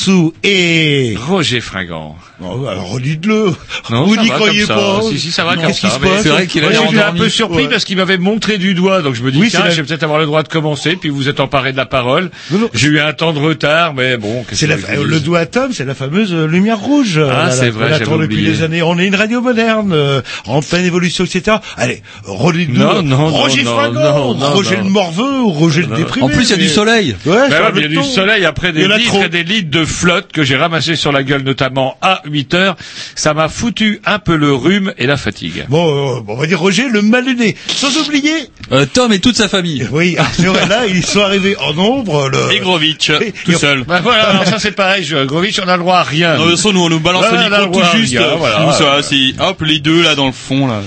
Grossou et... Roger Fringant. Oh, alors redites-le. Non, Vous n'y croyez pas. Si, si, ça va Non, comme Qu'est-ce qui ça, se mais passe c'est vrai qu'il a j'étais un peu surpris Ouais. parce qu'il m'avait montré du doigt, donc je me dis, Oui, tiens, la- je vais peut-être avoir le droit de commencer, puis vous êtes emparé de la parole. Non, non. J'ai eu un temps de retard, mais bon, C'est la, le doigt à Tom, c'est la fameuse euh, lumière rouge. euh, Ah, c'est vrai, j'avais depuis oublié. des années. On est une radio moderne, euh, en pleine évolution, etc. Allez, redites-nous. Non, non, Roger non, Fringant, non, non, Roger non. le morveux, ou Roger le déprimé. En plus, il y a du soleil. Ouais, Ben il y a du soleil après Il des y en a litres et des litres de flotte que j'ai ramassé sur la gueule, notamment à 8 heures. Ça m'a foutu un peu le rhume et la fatigue. Bon, euh, on va dire Roger le malluné. Sans oublier, Euh, Tom et toute sa famille. oui, Arthur est là, ils sont arrivés en nombre. Le... Et Grovitch, Et- tout et- seul. Ben voilà, alors ça c'est pareil, je, Grovitch, on a le droit à rien. Non, de toute façon, nous, on nous balance Ouais, le on a le micro tout juste. rien, voilà. Nous, ça, hop, les deux, là, dans le fond, là.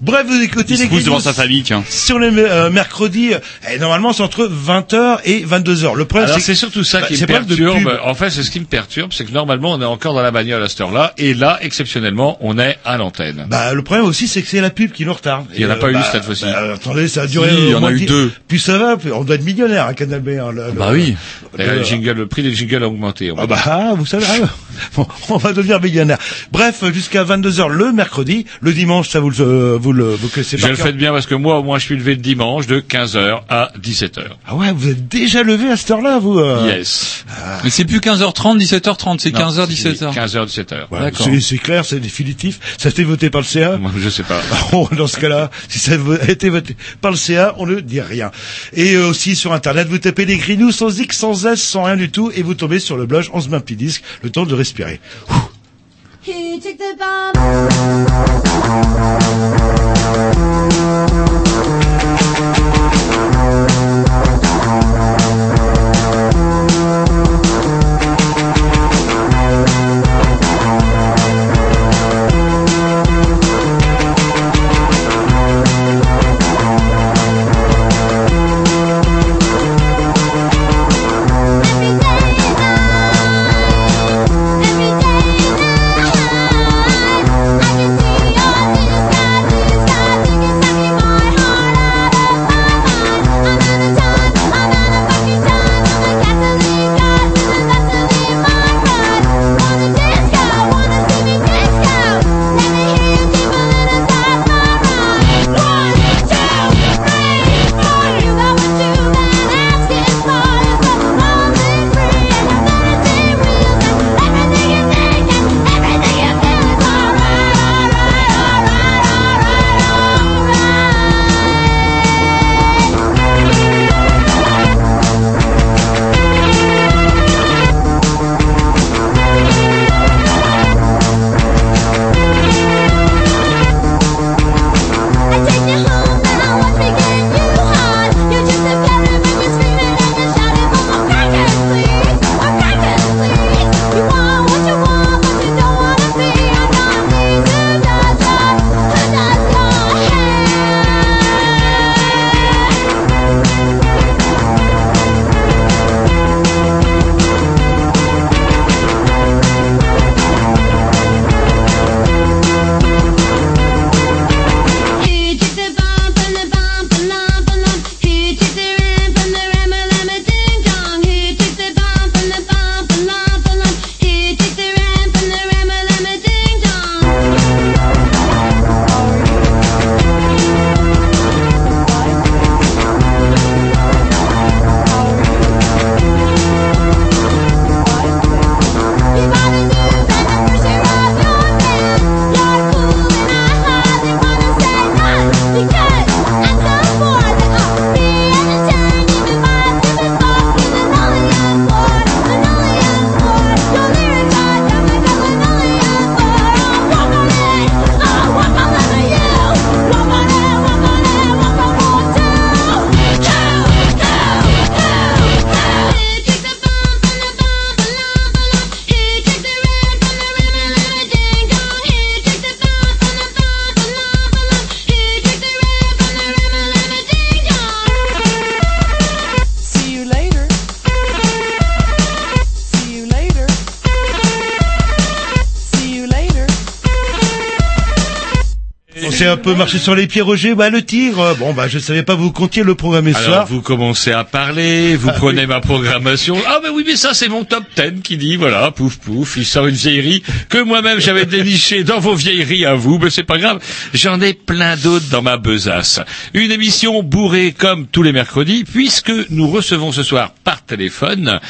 Bref, vous écoutez les pousse devant sa famille, tiens. sur les euh, mercredis. Et normalement, c'est entre 20h et 22h. Le problème, Alors c'est surtout ça bah, qui me perturbe. En fait, c'est ce qui me perturbe, c'est que normalement on est encore dans la bagnole à cette heure-là, et là, exceptionnellement, on est à l'antenne. Bah, le problème aussi, c'est que c'est la pub qui nous retarde. Il y en a pas eu bah, cette fois-ci. bah, attendez, ça a duré. Si, il y en a moins eu deux. Puis ça va, puis on doit être millionnaire, hein, Canal B. Hein, le- le- Bah oui. Le- le, jingle, le prix des jingles a augmenté. Ah bah, ah, vous savez, ah, bon, on va devenir millionnaire. Bref, jusqu'à 22h le mercredi. Le dimanche, ça vous le, euh, vous le, vous connaissez Je le fais bien parce que moi, au moins, je suis levé le dimanche de 15h à 17h. Ah ouais, vous êtes déjà levé à cette heure-là, vous euh Yes. Mais c'est plus 15h30, 17h30, c'est Non, 15h, c'est 17h. 15h, 17h. Voilà, D'accord. c'est- clair, c'est définitif. Ça a été voté par le CA. Moi, Je sais pas. Bon, dans ce cas-là, si ça a été voté par le CA, on ne dit rien. Et euh, aussi sur Internet, vous tapez les Grignoux sans X, sans S, sans rien du tout, et vous tombez sur le blog On se met un petit disque, le temps de respirer. Laissé un peu marcher sur les pieds, Roger. Bah, le tigre. Bon, bah, je savais pas vous comptiez le programmer ce Alors soir. vous commencez à parler, vous Ah, prenez ma programmation. Ah mais oui mais ça c'est mon top 10 qui dit voilà pouf pouf il sort une vieillerie que moi-même j'avais déniché dans vos vieilleries à vous mais c'est pas grave j'en ai plein d'autres dans ma besace. Une émission bourrée comme tous les mercredis puisque nous recevons ce soir par téléphone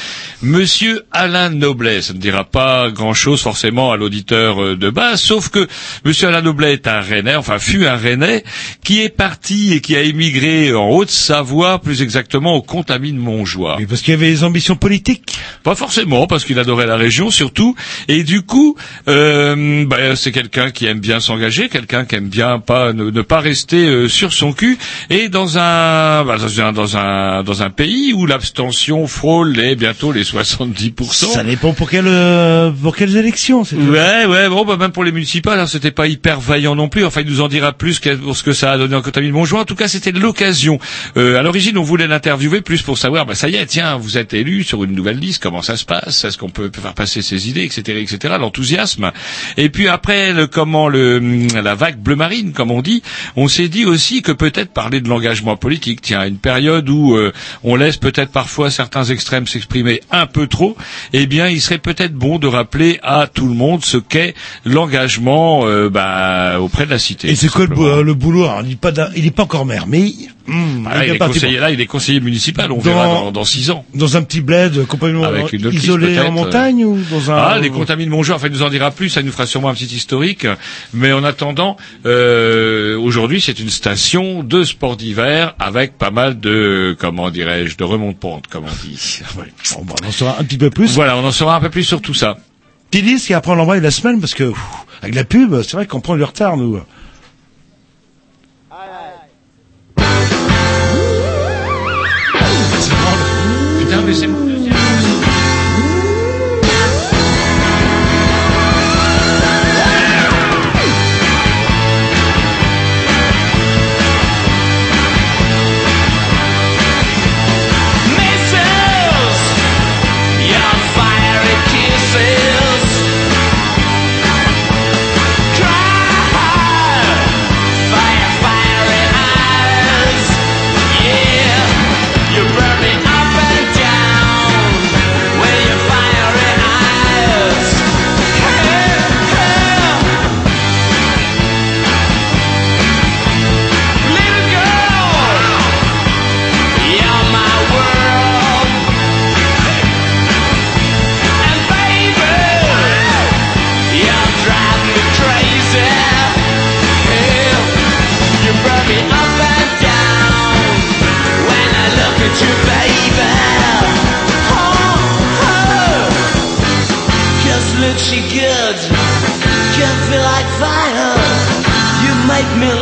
Monsieur Alain Noblet. Ça ne dira pas grand-chose forcément à l'auditeur euh, de base sauf que Monsieur Alain Noblet est un Rennais enfin fut un Rennais qui est parti et qui a émigré en Haute-Savoie, plus exactement au Contamine Montjoie. Oui, parce qu'il avait des ambitions politiques. Pas forcément, parce qu'il adorait la région surtout, et du coup, euh, bah, c'est quelqu'un qui aime bien s'engager, quelqu'un qui aime bien pas ne, ne pas rester euh, sur son cul, et dans un, bah, dans un dans un dans un pays où l'abstention frôle les bientôt les 70%. Ça dépend pour quelle, euh, pour quelles élections. c'est. Ouais, ouais, bon, bah, même pour les municipales, hein, c'était pas hyper vaillant non plus. Enfin, il nous en dira plus pour ce que ça a donné en Contamine Montjoie. En tout cas, c'était l'occasion. Euh, à l'origine, on voulait l'interviewer plus pour savoir, bah, ça y est, tiens, vous êtes élu sur une nouvelle liste, comment ça se passe, est-ce qu'on peut faire passer ses idées, etc., etc., l'enthousiasme? Et puis après, le, comment le, la vague bleu marine, comme on dit, on s'est dit aussi que peut-être parler de l'engagement politique, tiens, une période où euh, on laisse peut-être parfois certains extrêmes s'exprimer un peu trop, eh bien, il serait peut-être bon de rappeler à tout le monde ce qu'est l'engagement euh, bah, auprès de la cité. Et c'est quoi le, euh, boulot? Alors, Il n'est pas, pas encore maire, mais hum, Ah, là, il est conseiller, là, il est conseiller municipal, on Dans- verra dans, dans six ans. dans un petit bled complètement Avec une locus, isolé en montagne ou dans un Ah, les contamines Montjoie, enfin, il nous en dira plus, ça nous fera sûrement un petit historique. Mais en attendant, euh, aujourd'hui, c'est une station de sport d'hiver avec pas mal de, comment dirais-je, de remonte-pente, comme on dit. Ouais. Bon, bah, on en saura un petit peu plus. Voilà, on en saura un peu plus sur tout ça. Petit disque et après on l'envoie la semaine parce que pff, avec la pub, c'est vrai qu'on prend du retard nous. Putain, make me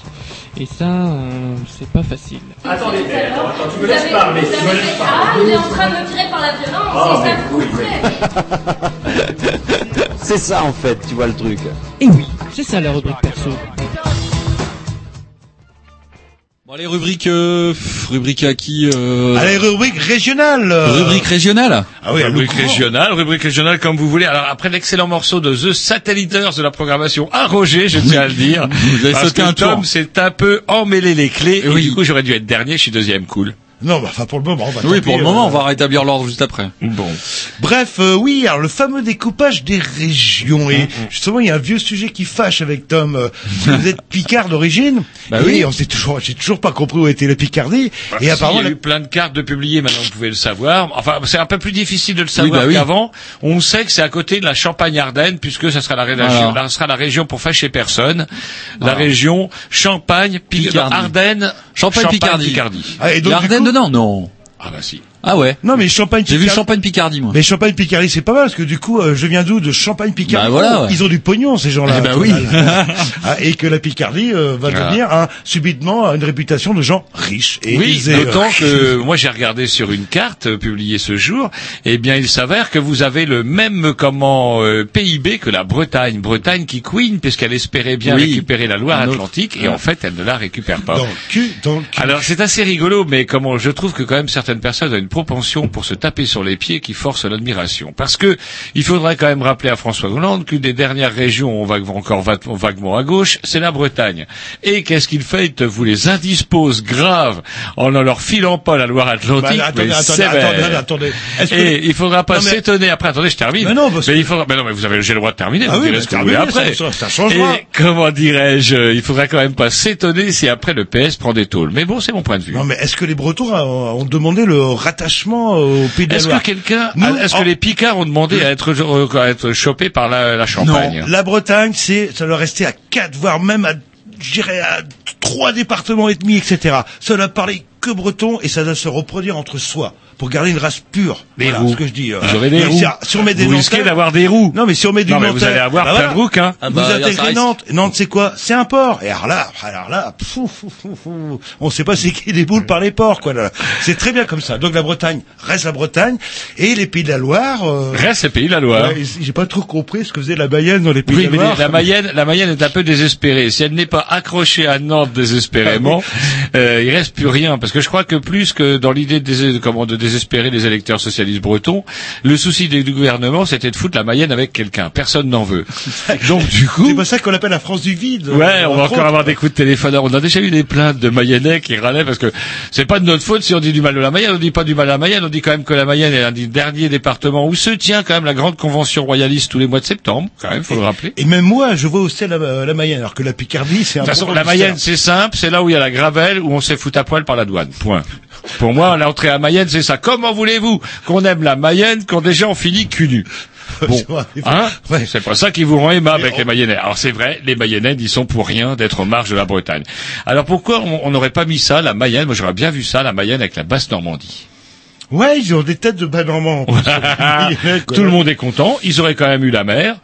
Et ça, euh, c'est pas facile. Attendez, attends, attends, tu me laisses parler, tu me laisses Ah, il est en train de me tirer par la violence, c'est ça vous voulez. C'est ça en fait, tu vois le truc. Et oui, c'est ça la rubrique perso. Bon, les rubriques, euh, rubrique à qui euh, Allez, rubrique régionale. euh. Rubrique régionale. Ah oui, rubrique régionale, rubrique régionale comme vous voulez. Alors après l'excellent morceau de The Satelliters de la programmation à Roger, je tiens à le dire. Vous avez parce sauté que un tour. Tom s'est un peu emmêlé les clés. Et Oui. du coup, j'aurais dû être dernier, je suis deuxième, cool. Non, bah, enfin, pour le moment, on va Oui, pour le moment, euh, on va rétablir l'ordre juste après. Bon. Bref, euh, oui, alors le fameux découpage des régions. Mm, Et justement, il y a un vieux sujet qui fâche avec Tom. Euh, Vous êtes Picard d'origine. Bah et oui. on s'est toujours, j'ai toujours pas compris où était la Picardie. et Bah, Si, apparemment, il y a la- eu plein de cartes de publiées, maintenant vous pouvez le savoir. Enfin, c'est un peu plus difficile de le savoir bah oui. qu'avant. On sait que c'est à côté de la Champagne-Ardenne, puisque ça sera la région, ça sera la région pour fâcher personne. La région Champagne, Pic- Picardie. Ardennes, Champagne, Picardie. Picardie. Ah, et donc, dedans Non. Ah bah si. Ah ouais. Non, mais Champagne. J'ai vu Picardie- Champagne Picardie, moi. Mais Champagne Picardie, c'est pas mal parce que du coup, euh, je viens d'où De Champagne Picardie. Bah voilà, ouais. Ils ont du pognon ces gens-là. Eh ben oui. Ah, et que la Picardie euh, va Voilà. devenir un, subitement une réputation de gens riches et Oui, d'autant que moi j'ai regardé sur une carte euh, publiée ce jour, eh bien il s'avère que vous avez le même comment euh, PIB que la Bretagne, Bretagne qui queen puisqu'elle espérait bien Oui. récupérer la. Loire-Atlantique et en fait elle ne la récupère pas. dans le cul, dans le cul. Alors c'est assez rigolo, mais comment je trouve que quand même certaines personnes ont une propension pour se taper sur les pieds qui force l'admiration. Parce que il faudrait quand même rappeler à François Hollande qu'une des dernières régions où on va encore va- vaguement à gauche, c'est la Bretagne. Et qu'est-ce qu'il fait Il vous les indispose grave en ne leur filant pas la Bah, Loire-Atlantique, attendez, mais attendez, sévère. attendez, attendez. Est-ce que- Et il faudra pas mais- s'étonner après. Attendez, je termine. Mais non, parce il faudra. Mais non, mais vous avez j'ai le droit de terminer. Ah vous oui, direz ce que vous voulez terminez, après. ça- ça. Et comment dirais-je Il faudra quand même pas s'étonner si après le PS prend des tôles. Mais bon, c'est mon point de vue. Non, mais est-ce que les Bretons ont, ont demandé le rattachement au Pays de la Est-ce que quelqu'un, est-ce les Picards ont demandé à être, euh, à être chopés par la, la Champagne? Non, la Bretagne, c'est, ça doit rester à quatre, voire même à, je dirais, à trois départements et demi, etc. Ça doit parler que breton et ça doit se reproduire entre soi pour garder une race pure. Des voilà roues. ce que je dis. euh. Vous aurez des Mais roues. si, si on met des Vous risquez d'avoir des roues. Non, mais si on met du Non, mais Nantais, vous allez avoir bah plein voilà. de roues, hein. Ah vous bah, ça intégrez. Nantes. Nantes, c'est quoi C'est un port. Et alors là, alors là, fou, fou, fou, fou. on sait pas c'est qui des boules par les ports, quoi. Là. C'est très bien comme ça. Donc la Bretagne reste la Bretagne et les Pays de la Loire. euh, Reste les pays de la Loire. ouais, j'ai pas trop compris ce que faisait la Mayenne dans les Pays Oui, de mais la Loire. la Mayenne, la Mayenne est un peu désespérée. Si elle n'est pas accrochée à Nantes désespérément, Ah euh, il reste plus rien. Parce que je crois que plus que dans l'idée de, comment, de désespérer les électeurs socialistes bretons, le souci des- du gouvernement, c'était de foutre la Mayenne avec quelqu'un. Personne n'en veut. Donc du coup, C'est pas ça qu'on appelle la France du vide. Ouais, euh, on va encore avoir des coups de téléphone. On a déjà eu des plaintes de Mayennais qui râlaient parce que c'est pas de notre faute si on dit du mal de la Mayenne. On dit pas du mal de la Mayenne. On dit quand même que la Mayenne est un des derniers départements où se tient quand même la grande convention royaliste tous les mois de septembre. Quand même, faut le rappeler. Et même moi, je vois aussi la, la Mayenne, alors que la Picardie, c'est un De toute façon, la Mayenne, c'est simple, c'est là où il y a la gravelle, où on s'est foutu à poil par la douane. Point. Pour moi, l'entrée à Mayenne, c'est ça. Comment voulez-vous qu'on aime la Mayenne quand déjà on finit cul nu Bon, hein Ouais. C'est pas ça qui vous rend aimable avec on- les Mayennais. Alors c'est vrai, les Mayennais n'y sont pour rien d'être aux marges de la Bretagne. Alors pourquoi on n'aurait pas mis ça, la Mayenne Moi j'aurais bien vu ça, la Mayenne avec la basse Normandie. Ouais, ils ont des têtes de bas normand. Tout le monde est content, ils auraient quand même eu la mer,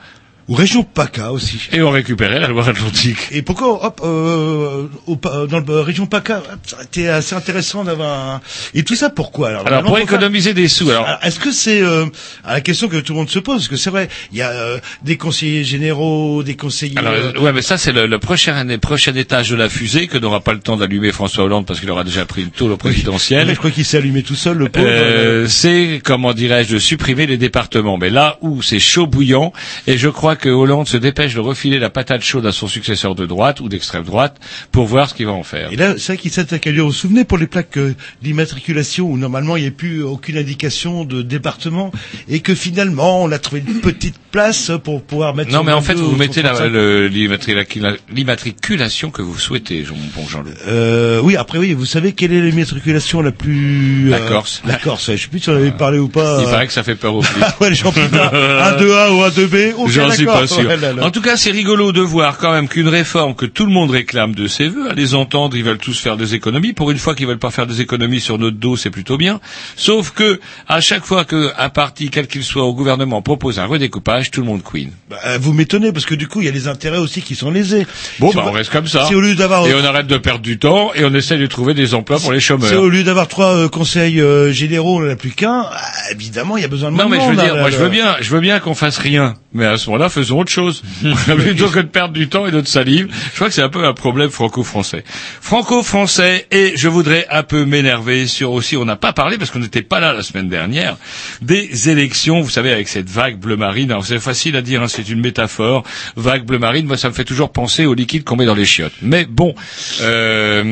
Ou région PACA aussi. et on récupérait la Loire-Atlantique. Et pourquoi, hop, euh, au, dans la région PACA, été assez intéressant d'avoir un... Et tout ça pourquoi alors? Alors pour faire- économiser des sous, alors Alors, Est-ce que c'est euh, à la question que tout le monde se pose Parce que c'est vrai, il y a euh, des conseillers généraux, des conseillers... Alors, euh, euh, ouais, mais ça, c'est le, le prochain, le prochain étage de la fusée que n'aura pas le temps d'allumer François Hollande parce qu'il aura déjà pris une tôle au mais présidentiel. je crois qu'il s'est allumé tout seul, le pauvre. Euh, c'est, comment dirais-je, de supprimer les départements. Mais là où c'est chaud bouillant, et je crois que Hollande se dépêche de refiler la patate chaude à son successeur de droite ou d'extrême droite pour voir ce qu'il va en faire. Et là, c'est vrai qu'il s'attaque à lui. Vous vous souvenez pour les plaques euh, d'immatriculation où normalement il n'y a plus aucune indication de département et que finalement on a trouvé une petite place pour pouvoir mettre. Non, mais en fait, 22 vous ou mettez son la- 35. le- l'immatricula- l'immatriculation que vous souhaitez, bon Jean-Luc. Euh, oui, après oui, vous savez quelle est l'immatriculation la plus... La euh, Corse. La Corse, ouais. je sais plus si on avait parlé ou pas. Il euh, paraît que ça fait peur aux flics. Ah ouais, les gens putain, un 2A ou un 2B. aucun J'en suis d'accord. Pas sûr. Ouais, là, là. En tout cas, c'est rigolo de voir quand même qu'une réforme que tout le monde réclame de ses voeux, à les entendre, ils veulent tous faire des économies. Pour une fois qu'ils veulent pas faire des économies sur notre dos, c'est plutôt bien. Sauf que à chaque fois qu'un parti, quel qu'il soit au gouvernement, propose un redécoupage, tout le monde queen. Bah, vous m'étonnez parce que du coup il y a les intérêts aussi qui sont lésés. Bon, Si bah, on- on reste comme ça. Si au lieu d'avoir Et on arrête de perdre du temps et on essaie de trouver des emplois pour les si chômeurs. au lieu d'avoir trois euh, conseils euh, généraux, on n'en a plus qu'un, ah, évidemment il y a besoin de Non, moins mais de je veux dire, moi, là, je veux bien, je veux bien qu'on fasse rien. Mais à ce moment-là, faisons autre chose. Plutôt que de perdre du temps et notre salive. Je crois que c'est un peu un problème franco-français. Franco-français, et je voudrais un peu m'énerver sur aussi, on n'a pas parlé parce qu'on n'était pas là la semaine dernière, des élections, vous savez, avec cette vague bleu marine. Alors, c'est facile à dire, hein, c'est une métaphore. Vague bleu marine, moi, ça me fait toujours penser au liquide qu'on met dans les chiottes. Mais bon, euh,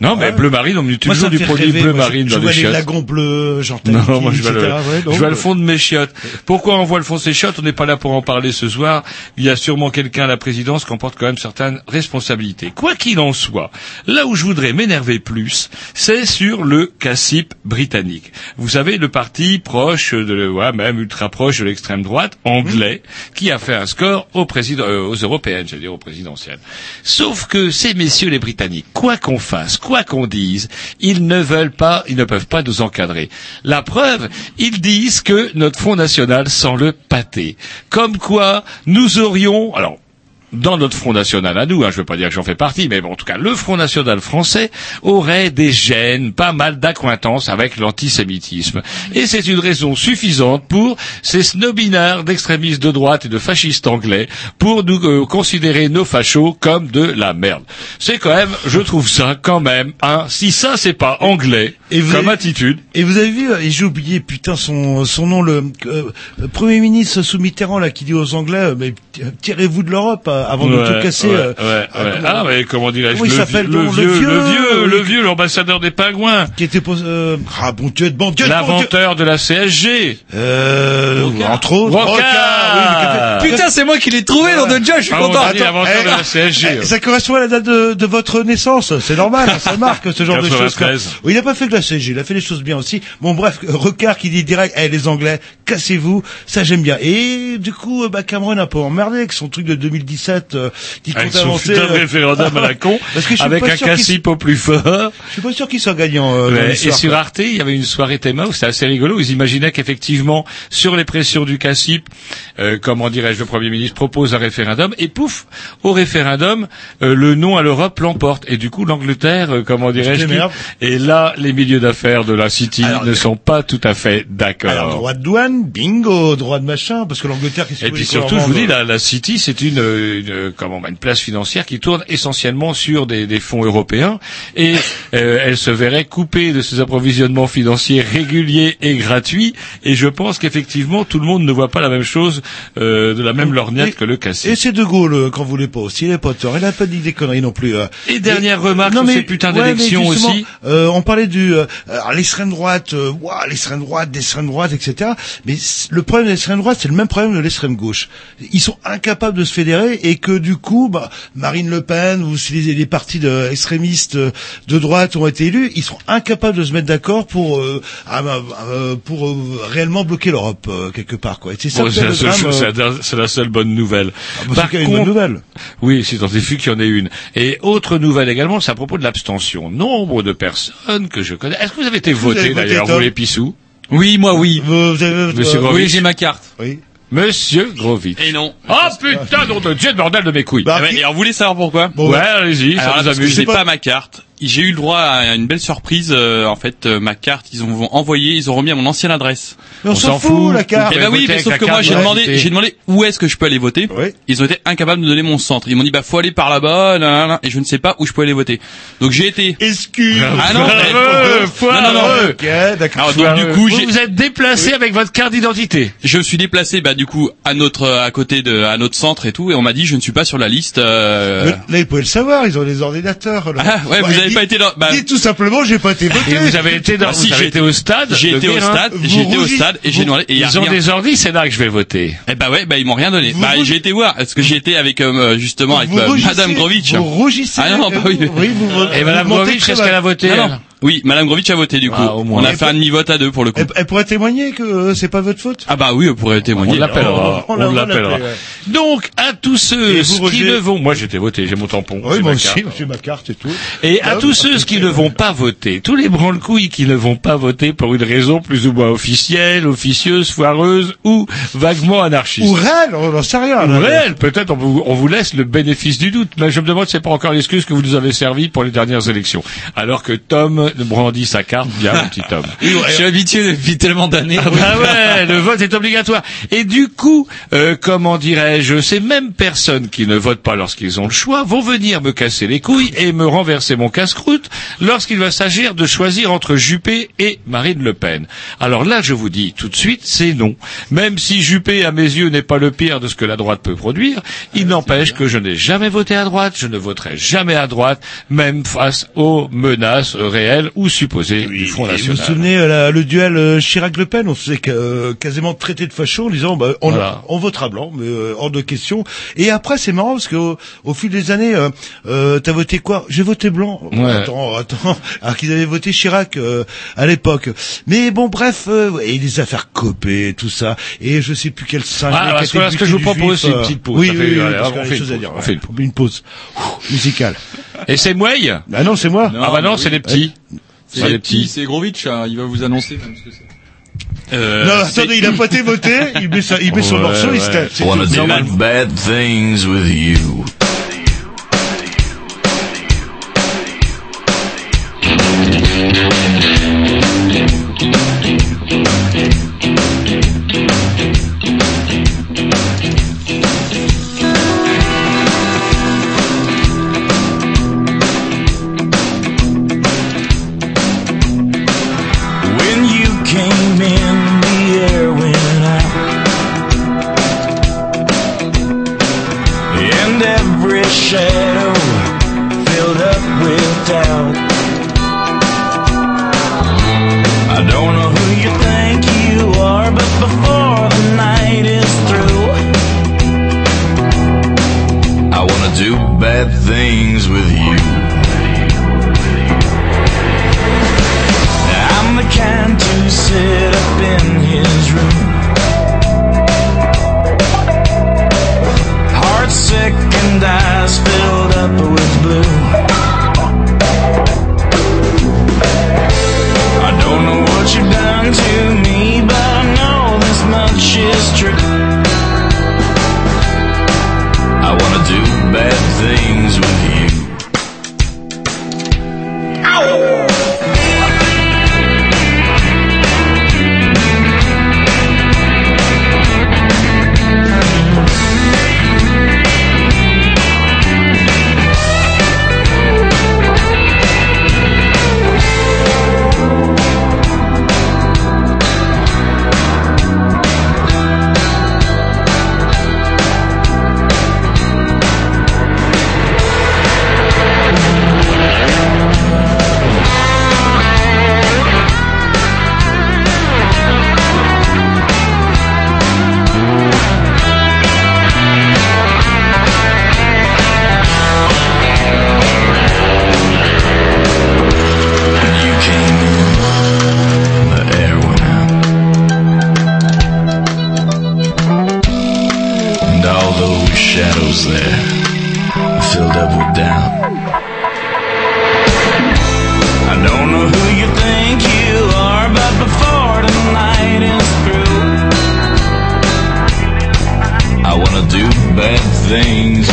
non, mais Ouais. bleu marine, on Moi, ça toujours me du produit rêver, bleu moi, je- marine je dans vois les les chiottes. lagons bleus, genre Non, moi je vois, le. Ouais, je vois le fond de mes chiottes. Pourquoi on voit le fond de ses chiottes? On n'est pas là pour en parler ce soir. Il y a sûrement quelqu'un à la présidence qui emporte quand même certaines responsabilités. Quoi qu'il en soit, là où je voudrais m'énerver plus, c'est sur le CACIP britannique. Vous savez, le parti proche, de, ouais, même ultra proche de l'extrême droite, anglais, qui a fait un score aux, président, euh, aux européennes, j'allais dire aux présidentielles. Sauf que ces messieurs les Britanniques, quoi qu'on fasse, quoi qu'on dise, ils ne veulent pas, ils ne peuvent pas nous encadrer. La preuve, ils disent que notre Front National sent le pâté. Comme quoi, nous aurions, alors, dans notre Front National à nous, hein, je ne veux pas dire que j'en fais partie, mais bon, en tout cas, le Front National français aurait des gènes, pas mal d'accointances avec l'antisémitisme. Et c'est une raison suffisante pour ces snobinards d'extrémistes de droite et de fascistes anglais pour nous euh, considérer nos fachos comme de la merde. C'est quand même, je trouve ça quand même, hein, si ça c'est pas anglais Et vous comme avez- attitude, Et vous avez vu, euh, et j'ai oublié, putain, son, son nom, le euh, Premier ministre sous Mitterrand, là, qui dit aux Anglais, euh, mais tirez-vous de l'Europe euh, avant de tout casser. ouais, euh, ouais, euh, ouais. comment- Ah, mais comment dirais-je Comment il le, s'appelle, le, vieux, le le vieux, vieux, le oui. vieux, l'ambassadeur des pingouins, qui était euh, ah bon Dieu, bon Dieu, l'inventeur de la CSG. Euh, entre autres, oui, Putain, c'est moi qui l'ai trouvé, nom de Dieu, je suis Ah, on content. a l'inventeur eh, de la CSG. Eh, Ça correspond à la date de, de votre naissance, c'est normal, ça marque ce genre de choses. quoi. 93. Oui, il n'a pas fait que la CG, il a fait des choses bien aussi. Bon bref, Recard qui dit direct, eh les Anglais, cassez-vous, ça j'aime bien. Et du coup, bah, Cameron a un peu emmerdé avec son truc de 2017 euh, qui son avancer. euh, référendum à la con, Parce que je suis avec pas un cassip au plus fort. Je suis pas sûr qu'il soit gagnant. euh, Ouais, et sur. Arte, il y avait une soirée théma où c'était assez rigolo. Ils imaginaient qu'effectivement, sur les pressions du CACIP, euh, comment dirais-je, le Premier ministre propose un référendum, et pouf, au référendum, euh, le non à l'Europe l'emporte. Et du coup, l'Angleterre, euh, comment dirais-je, et là, les milieux d'affaires de la City Alors, ne sont pas tout à fait d'accord. Alors droit de douane, bingo, droit de machin, parce que l'Angleterre, Et puis surtout, je vous dis, la, la City, c'est une, euh, une, euh, comment, une place financière qui tourne essentiellement sur des, des fonds européens, et euh, elle se verrait coupée de ses approvisionnements financiers réguliers et gratuits. Et je pense qu'effectivement, tout le monde ne voit pas la même chose euh, de la même lorgnette Et- que le Et Cassis. c'est De Gaulle, euh, vous voulez pas aussi, il n'a pas tort, il n'a pas dit des conneries non plus. euh. Et dernière remarque sur ces putains ouais, mais d'élections aussi. euh, on parlait du euh, l'extrême droite, euh, ouah, l'extrême droite, l'extrême droite, etc. Mais le problème de l'extrême droite, c'est le même problème de l'extrême gauche. Ils sont incapables de se fédérer et que du coup, bah, Marine Le Pen ou si les, les partis de, extrémistes euh, de droite ont été élus, ils sont incapables de se mettre d'accord pour euh, pour euh, réellement bloquer l'Europe euh, quelque part. Quoi. Et c'est ça Bon, c'est la, seule euh, c'est la- c'est la seule bonne nouvelle. ah, bah, Par même une bonne contre- nouvelle. Oui, c'est scientifique qu'il y en ait une. Et autre nouvelle également, c'est à propos de l'abstention. Nombre de personnes que je connais. Est-ce que vous avez été voté voté, d'ailleurs, Tom vous les pissous? Oui, moi, oui. Vous, vous avez, Monsieur euh, Oui, j'ai ma carte. oui. Monsieur Grovitch. Et non. Ah putain, nom de Dieu, bordel de mes couilles. Bah, Ah et alors, vous voulez savoir pourquoi Bon, ouais, allez-y, ça Alors, nous parce que amuse. j'ai pas- pas ma carte. J'ai eu le droit à une belle surprise. euh, en fait, euh, ma carte, ils ont envoyé, ils ont remis à mon ancienne adresse. mais on, s'en fout, la carte. Eh ben oui, mais sauf que moi j'ai demandé, j'ai demandé où est-ce que je peux aller voter. Oui. Ils ont été incapables de me donner mon centre. Ils m'ont dit bah faut aller par là-bas, et je ne sais pas où je peux aller voter. Donc j'ai été. Excuse. Ah non, Foireux, foireux. non, non, non. Ok, d'accord. Alors, donc, du coup, vous j'ai- vous êtes déplacé avec votre carte d'identité. Je me suis déplacé bah du coup à notre à côté de à notre centre et tout et on m'a dit je ne suis pas sur la liste. euh, Mais Là, ils pouvaient le savoir, ils ont des ordinateurs. là. Ah ouais, vous avez dites- pas été là. Bah, Dites tout simplement, j'ai pas été voté. Et vous avez été dans, Ah, si, vous avez j'ai- été au stade. j'ai été au stade, j'ai été au stade et j'ai demandé Ils ont des ordi, c'est là que je vais voter. Eh bah ouais, bah ils m'ont rien donné. Vous bah rougissez- j'ai été voir parce que j'ai été avec euh, justement avec euh, Madame Grovitch. Vous rougissez. Ah non, bah oui. Et Madame Grovitch, est-ce qu'elle a voté. Oui, Madame Grovitch a voté du coup. Ah, au moins. On a fait un demi-vote à deux pour le coup. Elle, elle pourrait témoigner que euh, c'est pas votre faute? Ah bah oui, on pourrait On témoigner. l'appellera. on On l'a- on l'appellera. ouais. Donc, à tous ceux vous, qui ne vont, moi j'étais voté, j'ai mon tampon. Oui, j'ai moi ma aussi, carte. j'ai ma carte et tout. Et à Ah, tous ceux parce qui ne vont pas voter, tous les branle-couilles qui ne vont pas voter pour une raison plus ou moins officielle, officieuse, foireuse ou vaguement anarchiste. Ou réel, on n'en sait rien. Ou là. réel, peut-être on vous, on vous laisse le bénéfice du doute, mais je me demande si c'est pas encore l'excuse que vous nous avez servi pour les dernières élections. Alors que Tom brandit sa carte, bien mon petit Tom. Je suis habitué depuis tellement d'années. Ah bah ouais, le vote est obligatoire. Et du coup, euh, comment dirais-je, ces mêmes personnes qui ne votent pas lorsqu'ils ont le choix vont venir me casser les couilles et me renverser mon casse-croûte lorsqu'il va s'agir de choisir entre Juppé et Marine Le Pen. Alors là, je vous dis tout de suite, c'est non. Même si Juppé, à mes yeux, n'est pas le pire de ce que la droite peut produire, il n'empêche que je n'ai jamais voté à droite, je ne voterai jamais à droite, même face aux menaces réelles ou supposées du Front Et vous National. vous souvenez euh, la- le duel euh, Chirac-Le Pen On se faisait euh, quasiment traité de facho en disant bah, on, Voilà. on votera blanc, mais hors de question. Et après c'est marrant parce qu'au au fil des années, t'as voté quoi? J'ai voté blanc. Ouais. Attends, attends. Alors qu'ils avaient voté Chirac euh, à l'époque. Mais bon, bref, euh, et les affaires copées, tout ça. Et je sais plus quel cinq. Ah, parce que ce que je vous propose, c'est une petite pause. Oui, oui, oui, parce on qu'on a fait des choses à dire. on fait une pause musicale. Et c'est Mouille Ah non, c'est moi. Ah bah non, c'est les petits. C'est les petits, c'est Grovitch, hein, il va vous annoncer même ce que c'est. Euh, Non, attendez, il a pas été voté. Il met, sa, il met son Ouais, morceau. Il se tape. Wanna tout. do bad things with you.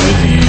With you.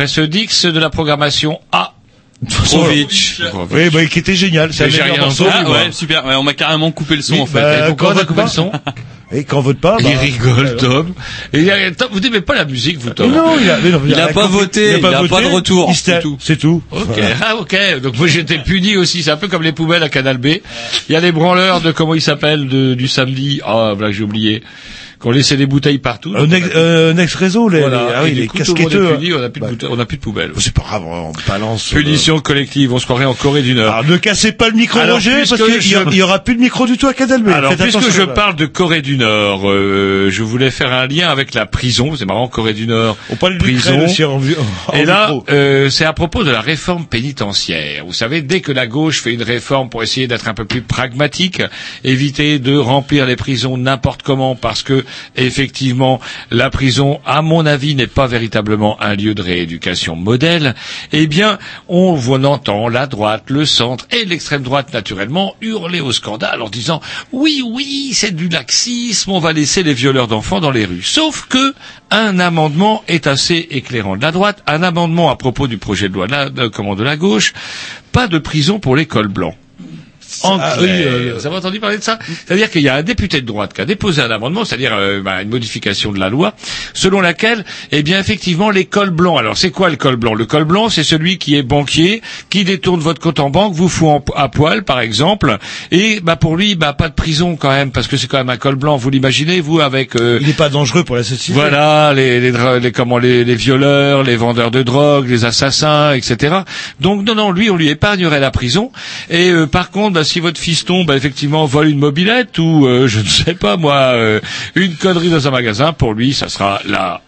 Après ce Dix de la programmation A. Trovic. Oui, bah, qui était génial. C'est un morceau. Ah ouais, super. Ouais, on m'a carrément coupé le son Oui, en fait. bah, pourquoi quand on a vote coupé pas le son Et quand vote pas, bah, Il rigole, Tom. Et il y a- Tom, vous n'aimez pas la musique, vous, Mais Tom non, il a, mais non, Il a pas voté, il a pas voté, de retour, il c'est tout. C'est tout. Ok, Voilà. ah ok. Donc moi j'étais puni aussi. C'est un peu comme les poubelles à Canal B. Il y a les branleurs de comment ils s'appellent de, du samedi. Ah voilà, j'ai oublié. Qu'on laissait des bouteilles partout. Euh, Next, euh, Next Réseau, les, Voilà. les, ah oui, les coup, casquetteux. puni, on n'a plus, de Bah, plus de poubelles. C'est pas grave, on balance. euh, Punition collective. On se croirait en Corée du Nord. Alors, ne cassez pas le micro, Alors, Roger, parce qu'il je- y aura plus de micro du tout à Canal B. Alors, Faites puisque je là. parle de Corée du Nord, euh, je voulais faire un lien avec la prison. C'est marrant, Corée du Nord, on parle de prison. aussi en, en Et là, euh, c'est à propos de la réforme pénitentiaire. Vous savez, dès que la gauche fait une réforme pour essayer d'être un peu plus pragmatique, éviter de remplir les prisons n'importe comment, parce que effectivement, la prison, à mon avis, n'est pas véritablement un lieu de rééducation modèle. Eh bien, on, on entend la droite, le centre et l'extrême droite naturellement hurler au scandale en disant oui, oui, c'est du laxisme, on va laisser les violeurs d'enfants dans les rues. Sauf que un amendement est assez éclairant de la droite, un amendement à propos du projet de loi de la, de, la gauche, pas de prison pour les cols blancs. Ah, oui, euh, vous avez entendu parler de ça C'est-à-dire qu'il y a un député de droite qui a déposé un amendement, c'est-à-dire euh, bah, une modification de la loi, selon laquelle, eh bien, effectivement, les cols blancs. Alors, c'est quoi le col blanc? Le col blanc, c'est celui qui est banquier, qui détourne votre compte en banque, vous fout en- à poil, par exemple, et bah pour lui, bah pas de prison quand même, parce que c'est quand même un col blanc. Vous l'imaginez, vous, avec euh, Il n'est pas dangereux pour la société. voilà, les, les- comment, les, les violeurs, les vendeurs de drogue, les assassins, etc. Donc non, non, lui, on lui épargnerait la prison. Et euh, par contre, bah, si votre fiston, bah, effectivement, vole une mobilette ou, euh, je ne sais pas moi, euh, une connerie dans un magasin, pour lui, ça sera la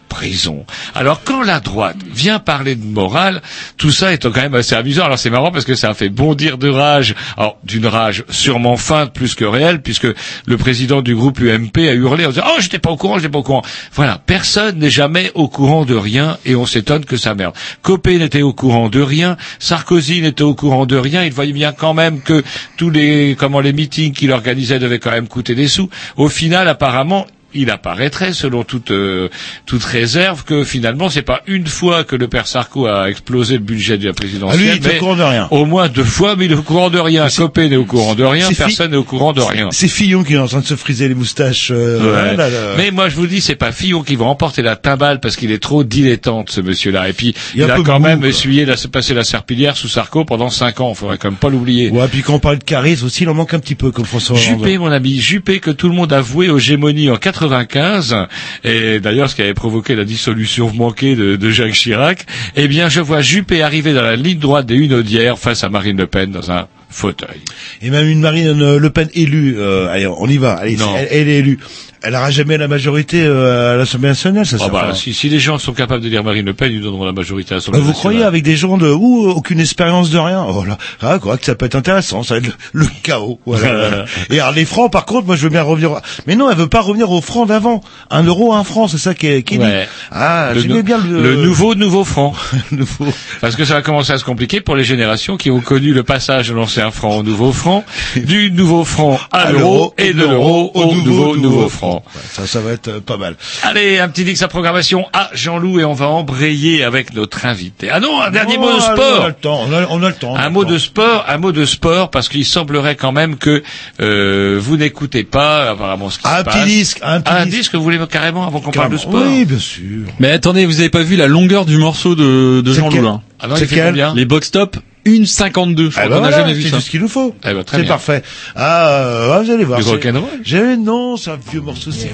Alors quand la droite vient parler de morale, tout ça est quand même assez amusant. Alors c'est marrant parce que ça a fait bondir de rage, alors d'une rage sûrement feinte plus que réelle, puisque le président du groupe UMP a hurlé en disant oh j'étais pas au courant, j'étais pas au courant. Voilà, personne n'est jamais au courant de rien et on s'étonne que ça merde. Copé n'était au courant de rien, Sarkozy n'était au courant de rien. Il voyait bien quand même que tous les comment les meetings qu'il organisait devaient quand même coûter des sous. Au final, apparemment il apparaîtrait, selon toute euh, toute réserve, que finalement c'est pas une fois que le père Sarko a explosé le budget de la Ah, présidentielle, lui, il est mais au courant de rien. au moins deux fois, mais il est au courant de rien. Copé n'est au courant de rien, personne n'est au courant de rien. C'est Fillon qui est en train de se friser les moustaches. euh, Ouais. là, là. Mais moi je vous dis, c'est pas Fillon qui va emporter la timbale parce qu'il est trop dilettante ce monsieur-là. Et puis Il il, a quand mou, même quoi. essuyé la, passé la serpillière sous Sarko pendant cinq ans. Faudrait quand même pas l'oublier. Ouais, puis quand on parle de charisme aussi, il en manque un petit peu, comme François Hollande. Juppé, mon ami, Juppé que tout le monde a voué aux gémonies en 95, et d'ailleurs ce qui avait provoqué la dissolution manquée de, de Jacques Chirac, eh bien je vois Juppé arriver dans la ligne droite des Hunaudières face à Marine Le Pen dans un fauteuil. Et même une Marine Le Pen élue. Euh, allez, on y va. Allez, elle est élue. Elle n'aura jamais la majorité euh, à l'Assemblée nationale, ça Ah bah, si, si les gens sont capables de dire Marine Le Pen, ils donneront la majorité à son Bah, vous croyez avec des gens de ouh, aucune expérience de rien? Oh là, ah, quoi que ça peut être intéressant, ça va être le, le chaos. Voilà. Et alors les francs, par contre, moi je veux bien revenir. Mais non, elle veut pas revenir aux francs d'avant. Un euro, un franc, c'est ça qui est, qui dit. Ah, j'aimais bien le, le nouveau nouveau franc. nouveau. Parce que ça va commencer à se compliquer pour les générations qui ont connu le passage de l'ancien franc au nouveau franc, du nouveau franc à l'euro et de l'euro au nouveau nouveau franc. Ça, ça va être euh, pas mal. Allez, un petit Dix à programmation à Jean-Loup et on va embrayer avec notre invité. Ah non, un dernier mot de On a sport. le temps, on a, on a le temps. on a Un le mot temps. de sport, un mot de sport, parce qu'il semblerait quand même que euh, vous n'écoutez pas apparemment ce qui Un se petit passe. disque, un petit Un disque. disque, vous voulez carrément avant qu'on parle de sport Oui, bien sûr. Mais attendez, vous avez pas vu la longueur du morceau de, de C'est Jean quel- Loup là Ah non, C'est il fait quel combien Les box top 1,52. Je crois Ah qu'on n'a voilà, jamais vu c'est ça. tout ce qu'il nous faut. Eh ben, c'est parfait. Ah, euh, ouais, vous allez voir. Du c'est- rock'n'roll J'ai non, c'est un vieux morceau. c'est-.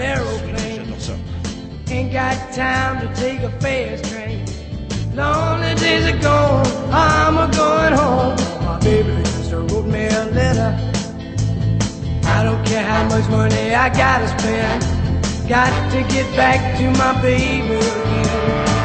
J'adore ça. Ain't got time to take a fast train. Lonely days are gone, I'm a going home. My baby just wrote me a letter. I don't care how much money I gotta spend. Got to get back to my baby again.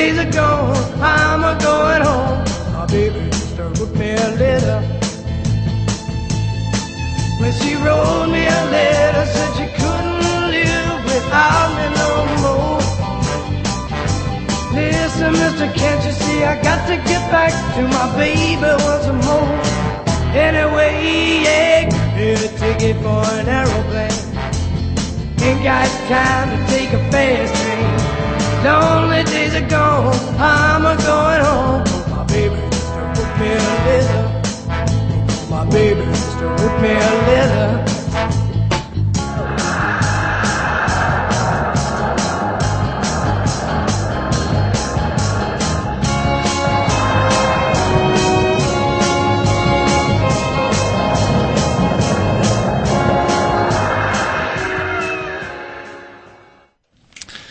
Days are gone, I'm a going home. My baby to wrote me a letter. When she wrote me a letter, said she couldn't live without me no more. Listen, mister, can't you see I got to get back to my baby once more? Anyway, yeah, get a ticket for an aeroplane. Ain't got time to take a fast train. Lonely days are gone, I'm a going home. My baby just wrote me a letter. My baby just wrote me a letter.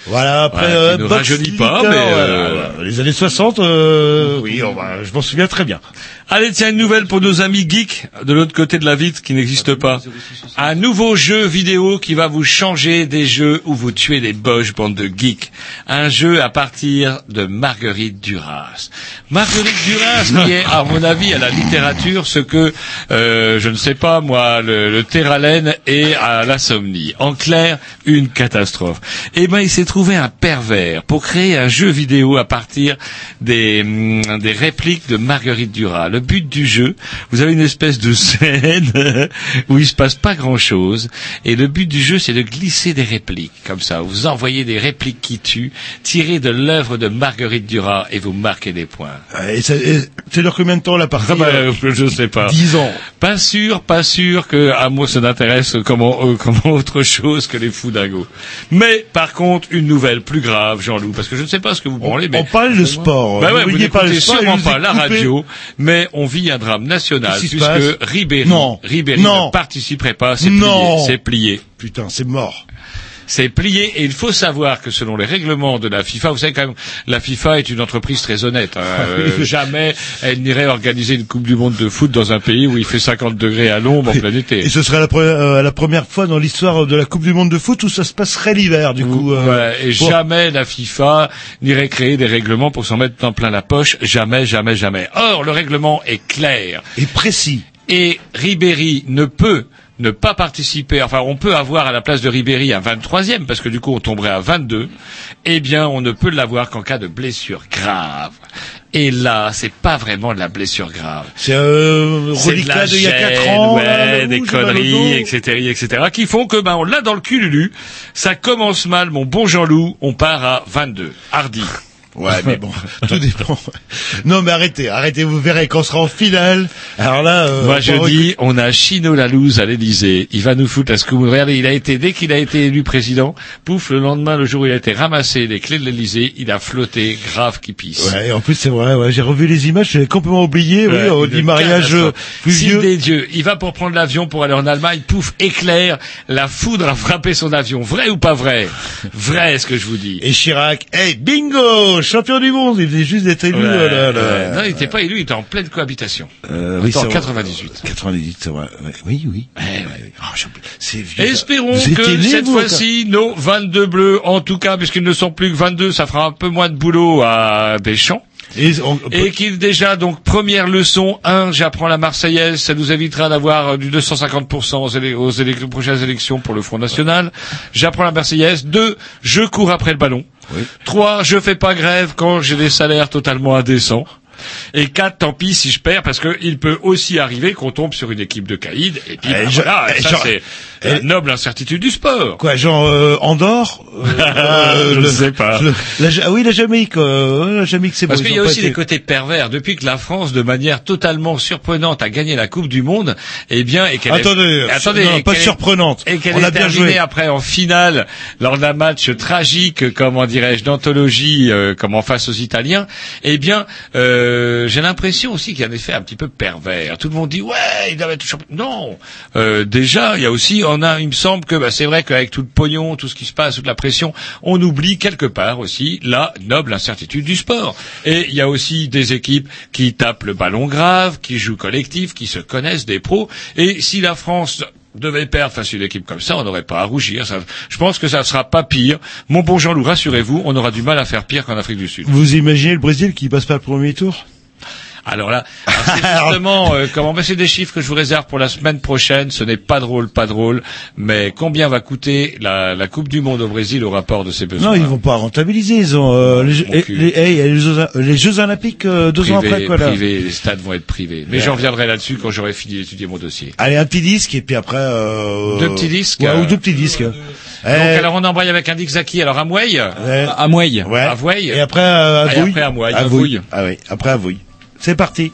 Voilà, après Ouais, euh, nous Box pas, Litter, mais, voilà, euh, les années 60, euh, oui, on va- je m'en souviens très bien. Allez, tiens, une nouvelle pour nos amis geeks de l'autre côté de la vitre qui n'existe pas. Un nouveau jeu vidéo qui va vous changer des jeux où vous tuez des boches bandes de geeks. Un jeu à partir de Marguerite Duras. Marguerite Duras qui est, à mon avis, à la littérature ce que, euh, je ne sais pas, moi, le, le Terralen est à l'insomnie. En clair, une catastrophe. Eh ben, il s'est trouvé un pervers pour créer un jeu vidéo à partir des, hum, des répliques de Marguerite Duras. But du jeu, vous avez une espèce de scène où il se passe pas grand chose, et le but du jeu, c'est de glisser des répliques, comme ça. Vous envoyez des répliques qui tuent, tirées de l'œuvre de Marguerite Duras, et vous marquez des points. Euh, Et c'est leur combien de temps la partie Ah bah, euh, je sais pas. 10 ans. Pas sûr, pas sûr que moi ça n'intéresse comment, euh, comment autre chose que les fous dingos. Mais par contre, une nouvelle plus grave, Jean-Loup, parce que je ne sais pas ce que vous branlez, mais On parle de sport. bah ouais, vous pas le n'écoutez sport, sûrement pas la radio, mais on vit un drame national puisque Ribéry. Ribéry ne participerait pas, c'est Non. plié, c'est plié. Putain, c'est mort. C'est plié et il faut savoir que selon les règlements de la FIFA, vous savez quand même, la FIFA est une entreprise très honnête. hein. Euh, jamais elle n'irait organiser une Coupe du Monde de foot dans un pays où il fait 50 degrés à l'ombre en plein été. Et ce serait la, pre- euh, la première fois dans l'histoire de la Coupe du Monde de foot où ça se passerait l'hiver, du coup. euh, Voilà, et jamais la FIFA n'irait créer des règlements pour s'en mettre dans plein la poche. Jamais, jamais, jamais. Or, le règlement est clair. Et précis. Et Ribéry ne peut ne pas participer, enfin on peut avoir à la place de Ribéry un 23e, parce que du coup on tomberait à 22, eh bien on ne peut l'avoir qu'en cas de blessure grave. Et là, c'est pas vraiment de la blessure grave. C'est un C'est de reliquat la d'il y a gêne, 4 ans. ouais, là, des conneries, etc., etc., qui font que ben on l'a dans le cululu. Ça commence mal, mon bon Jean-Loup. On part à 22. Hardy. Ouais, mais bon, tout dépend. Non, mais arrêtez, arrêtez, vous verrez quand on sera en finale. Alors là, euh, Moi je dis, on a Chino Lalouse à l'Élysée. Il va nous foutre la scoumoune. Regardez, il a été dès qu'il a été élu président, pouf, le lendemain, le jour où il a été ramassé les clés de l'Élysée, il a flotté, grave qui pisse. Ouais, en plus c'est vrai, ouais, j'ai revu les images, j'avais complètement oublié, oui, on une dit mariage euh, catastrophe. plus Signe vieux. des dieux. Il va pour prendre l'avion pour aller en Allemagne, pouf, éclair, la foudre a frappé son avion. Vrai ou pas vrai? Vrai, ce que je vous dis. Et Chirac, hey, bingo, champion du monde, il venait juste d'être élu. Ouais, là, là. ouais. Non, il n'était pas élu, il était en pleine cohabitation. Euh, C'était en c'est vrai. 98. 98, c'est vrai. Ouais, Oui, oui. Ouais, ouais. J'ai oublié. c'est vieux. Espérons Vous que né, cette fois-ci, nos 22 bleus, en tout cas, puisqu'ils ne sont plus que 22, ça fera un peu moins de boulot à Deschamps. Et on- Et qu'il déjà, donc, première leçon, un, j'apprends la Marseillaise, ça nous évitera d'avoir euh, du 250% aux, aux aux prochaines élections pour le Front National. J'apprends la Marseillaise. Deux, je cours après le ballon. Trois, je fais pas grève quand j'ai des salaires totalement indécents. Et quatre, tant pis si je perds, parce qu'il peut aussi arriver qu'on tombe sur une équipe de caïd, et puis Eh, bah, je- voilà, eh, ça genre- la noble incertitude du sport. Quoi, genre euh, Andorre euh, Je le- sais pas. le- la, ah oui, la Jamaïque. Euh, la Jamaïque, c'est. Parce qu'il y a aussi été- des côtés pervers. Depuis que la France, de manière totalement surprenante, a gagné la Coupe du Monde, eh bien, et qu'elle est- Attendez, attendez, non, et pas surprenante. et qu'elle est a bien terminée joué. après en finale lors d'un match tragique, comment dirais-je, d'anthologie, euh, comme en face aux Italiens. Eh bien, euh, j'ai l'impression aussi qu'il y a un effet un petit peu pervers. Tout le monde dit ouais, il doit être champion. Non, Euh, déjà, il y a aussi, il me semble que bah, c'est vrai qu'avec tout le pognon, tout ce qui se passe, toute la pression, on oublie quelque part aussi la noble incertitude du sport. Et il y a aussi des équipes qui tapent le ballon grave, qui jouent collectif, qui se connaissent des pros. Et si la France devait perdre face à une équipe comme ça, on n'aurait pas à rougir. Je pense que ça ne sera pas pire. Mon bon Jean-Loup, rassurez-vous, on aura du mal à faire pire qu'en Afrique du Sud. Vous imaginez le Brésil qui passe pas le premier tour? Alors là, c'est justement euh, comment passer des chiffres que je vous réserve pour la semaine prochaine. Ce n'est pas drôle, pas drôle. Mais combien va coûter la, la Coupe du Monde au Brésil au rapport de ces besoins Non, ils vont pas rentabiliser. Ils ont euh, les, les, les, Jeux, les, Jeux, Olympiques euh, deux ans après. Quoi, là. Les stades vont être privés. Mais j'en reviendrai là-dessus quand j'aurai fini d'étudier mon dossier. Allez, un petit disque et puis après. Euh, deux petits disques. Ouais, ou euh, deux petits disques. Euh, eh. Donc alors on embraye avec un Dixaki. Alors Amway. Ouais. Amway. Ouais. Et après Avouille. Et après Amway. Avouille. Ah oui. Après Avouille. C'est parti.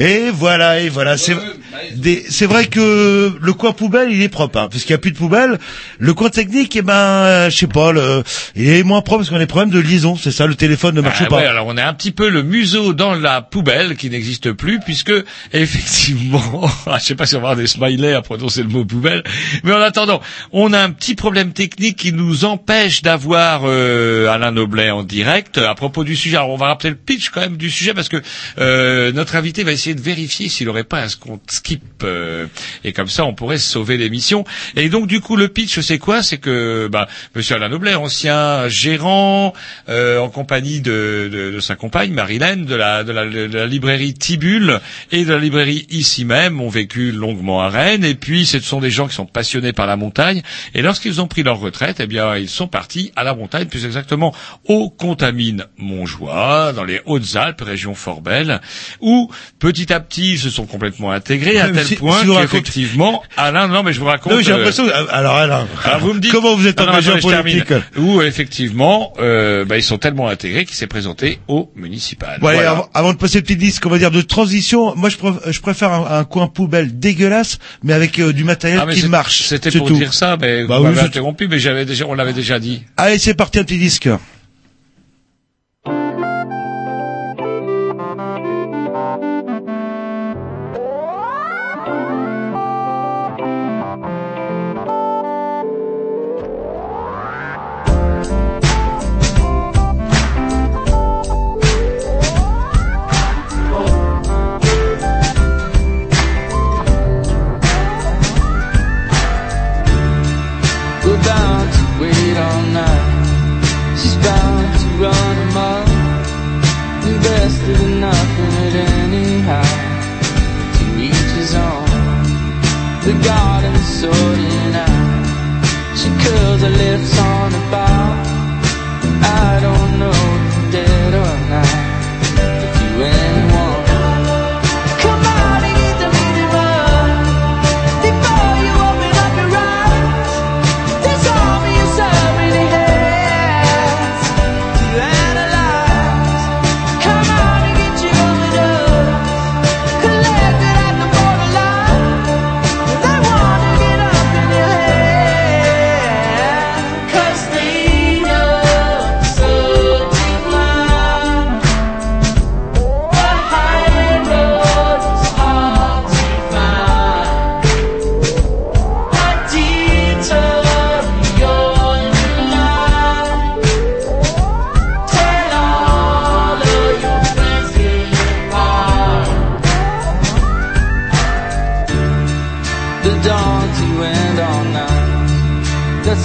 Et voilà, et voilà. C'est des- c'est vrai que le coin poubelle, il est propre, hein, puisqu'il n'y a plus de poubelle. Le coin technique, eh ben, euh, je sais pas, le, il est moins propre parce qu'on a des problèmes de liaison. C'est ça, le téléphone ne marche Ah pas. ouais, alors on est un petit peu le museau dans la poubelle qui n'existe plus puisque effectivement, je sais pas si on va avoir des smileys à prononcer le mot poubelle, mais en attendant, on a un petit problème technique qui nous empêche d'avoir euh, Alain Noblet en direct à propos du sujet. Alors on va rappeler le pitch quand même du sujet parce que euh, notre invité va essayer de vérifier s'il n'aurait pas un skip euh, et comme ça on pourrait sauver l'émission. Et donc du coup le pitch c'est quoi? C'est que bah, Monsieur Alain Noblet, ancien gérant euh, en compagnie de, de, de sa compagne Marilyn de la, de, la, de la librairie Tibule et de la librairie ici même, ont vécu longuement à Rennes. Et puis ce sont des gens qui sont passionnés par la montagne. Et lorsqu'ils ont pris leur retraite, eh bien ils sont partis à la montagne, plus exactement au Contamine Montjoie, dans les Hautes-Alpes, région fort belle, où petit à petit ils se sont complètement intégrés tel si- point si qu'effectivement, Alain, non mais je vous raconte. Non, j'ai euh, l'impression. Alors, Alain, alors vous me dites comment vous êtes engagé en politique? Où effectivement, euh, bah, ils sont tellement intégrés qu'il s'est présenté au municipal. Ouais, Voilà. avant, avant de passer le petit disque, on va dire de transition. Moi, je, préf- je préfère un, un coin poubelle dégueulasse, mais avec euh, du matériel Ah, qui marche. C'était pour tout. dire ça, mais Bah vous oui, m'avez interrompu, mais j'avais déjà, on l'avait déjà dit. Allez, c'est parti, un petit disque.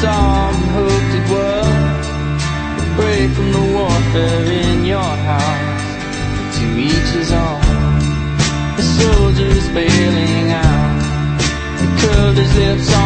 Hoped it was. A break from the warfare in your house. To each his own. The soldier's bailing out. He curled his lips on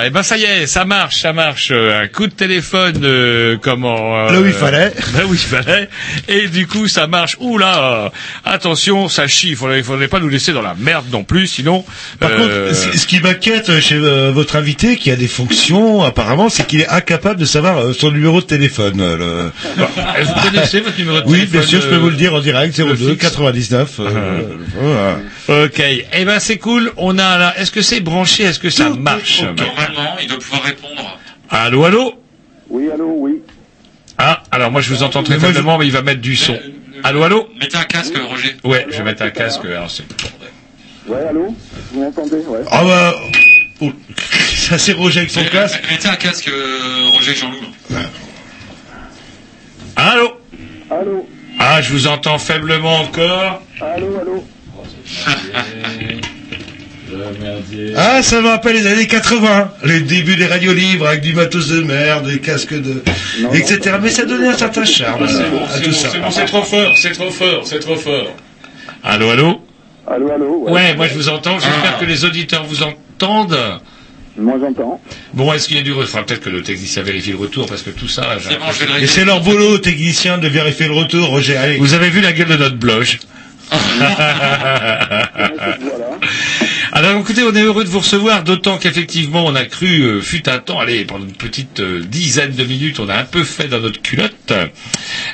Voilà, et ben ça y est, ça marche, ça marche. Euh, Un coup de téléphone, euh, comment euh, Là où il fallait. Là où il fallait. Et du coup, ça marche. Ouh là, attention, ça chie. Il faudrait, il faudrait pas nous laisser dans la merde non plus, sinon. Par euh, contre, ce ce qui m'inquiète chez euh, votre invité, qui a des fonctions apparemment, c'est qu'il est incapable de savoir euh, son numéro de téléphone. euh, le- vous connaissez votre numéro de Oui, téléphone bien sûr, je peux euh, vous le dire en direct, le 02 fixe 99. euh, voilà. Ok, eh ben c'est cool. On a là. Est-ce que c'est branché Est-ce que ça marche Normalement, il doit pouvoir répondre. Allô, allô? Oui, allô, oui. Ah, alors moi je vous entends très faiblement, mais il va mettre du son. Allô, allô Mettez un casque, Roger. Ouais, je vais mettre un casque. Alors c'est. Ouais, allô Vous m'entendez? Ouais. Ah bah, oh, ça c'est Roger avec son casque. Mettez un casque, euh, Roger Jean-Loup. Allô Allô Ah, je vous entends faiblement encore. Allô, allô Ah, ça me rappelle les années 80, les débuts des radios libres avec du matos de merde, des casques de, Non, etc. Mais ça donnait un certain charme bon, à tout bon, ça. c'est bon, c'est trop fort, c'est trop fort, c'est trop fort. Allô, allô? Allô, allô Ouais, moi je vous entends. J'espère que les auditeurs vous entendent. Moi, j'entends. Bon, est-ce qu'il y a du retour Faudra peut-être que le technicien vérifie le retour parce que tout ça. C'est bon, je vais le Et régler. c'est leur boulot, technicien, de vérifier le retour, Roger. Allez. Vous avez vu la gueule de notre bloge? Voilà. Alors écoutez, on est heureux de vous recevoir, d'autant qu'effectivement on a cru, euh, fut un temps, allez, pendant une petite euh, dizaine de minutes, on a un peu fait dans notre culotte.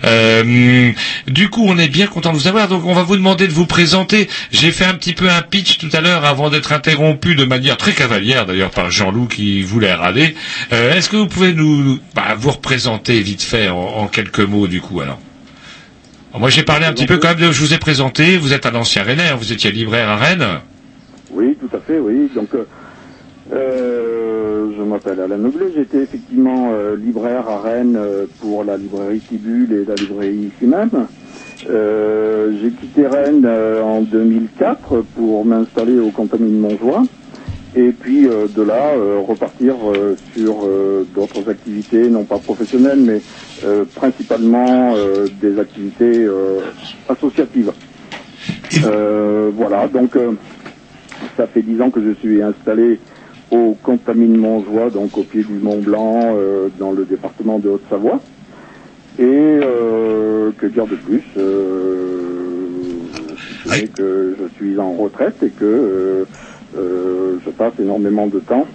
Euh, du coup, on est bien content de vous avoir, donc on va vous demander de vous présenter. J'ai fait un petit peu un pitch tout à l'heure avant d'être interrompu de manière très cavalière d'ailleurs par Jean-Loup qui voulait râler. Est-ce que vous pouvez nous bah, vous représenter vite fait en, quelques mots du coup alors? Moi j'ai parlé un petit peu quand même de, je vous ai présenté, vous êtes un ancien Rennais, vous étiez libraire à Rennes. Oui, tout à fait, oui. Donc, euh, euh, je m'appelle Alain Noblet. J'étais effectivement euh, libraire à Rennes euh, pour la librairie Tibule et la librairie ici même. Euh, J'ai quitté Rennes en 2004 pour m'installer au Contamine Montjoie. Et puis de là, repartir sur d'autres activités, non pas professionnelles, mais principalement des activités associatives. Euh, voilà, donc ça fait dix ans que je suis installé au Contamine Montjoie, donc au pied du Mont Blanc, euh, dans le département de Haute-Savoie. Et euh, que dire de plus euh, je que je suis en retraite et que je passe énormément de temps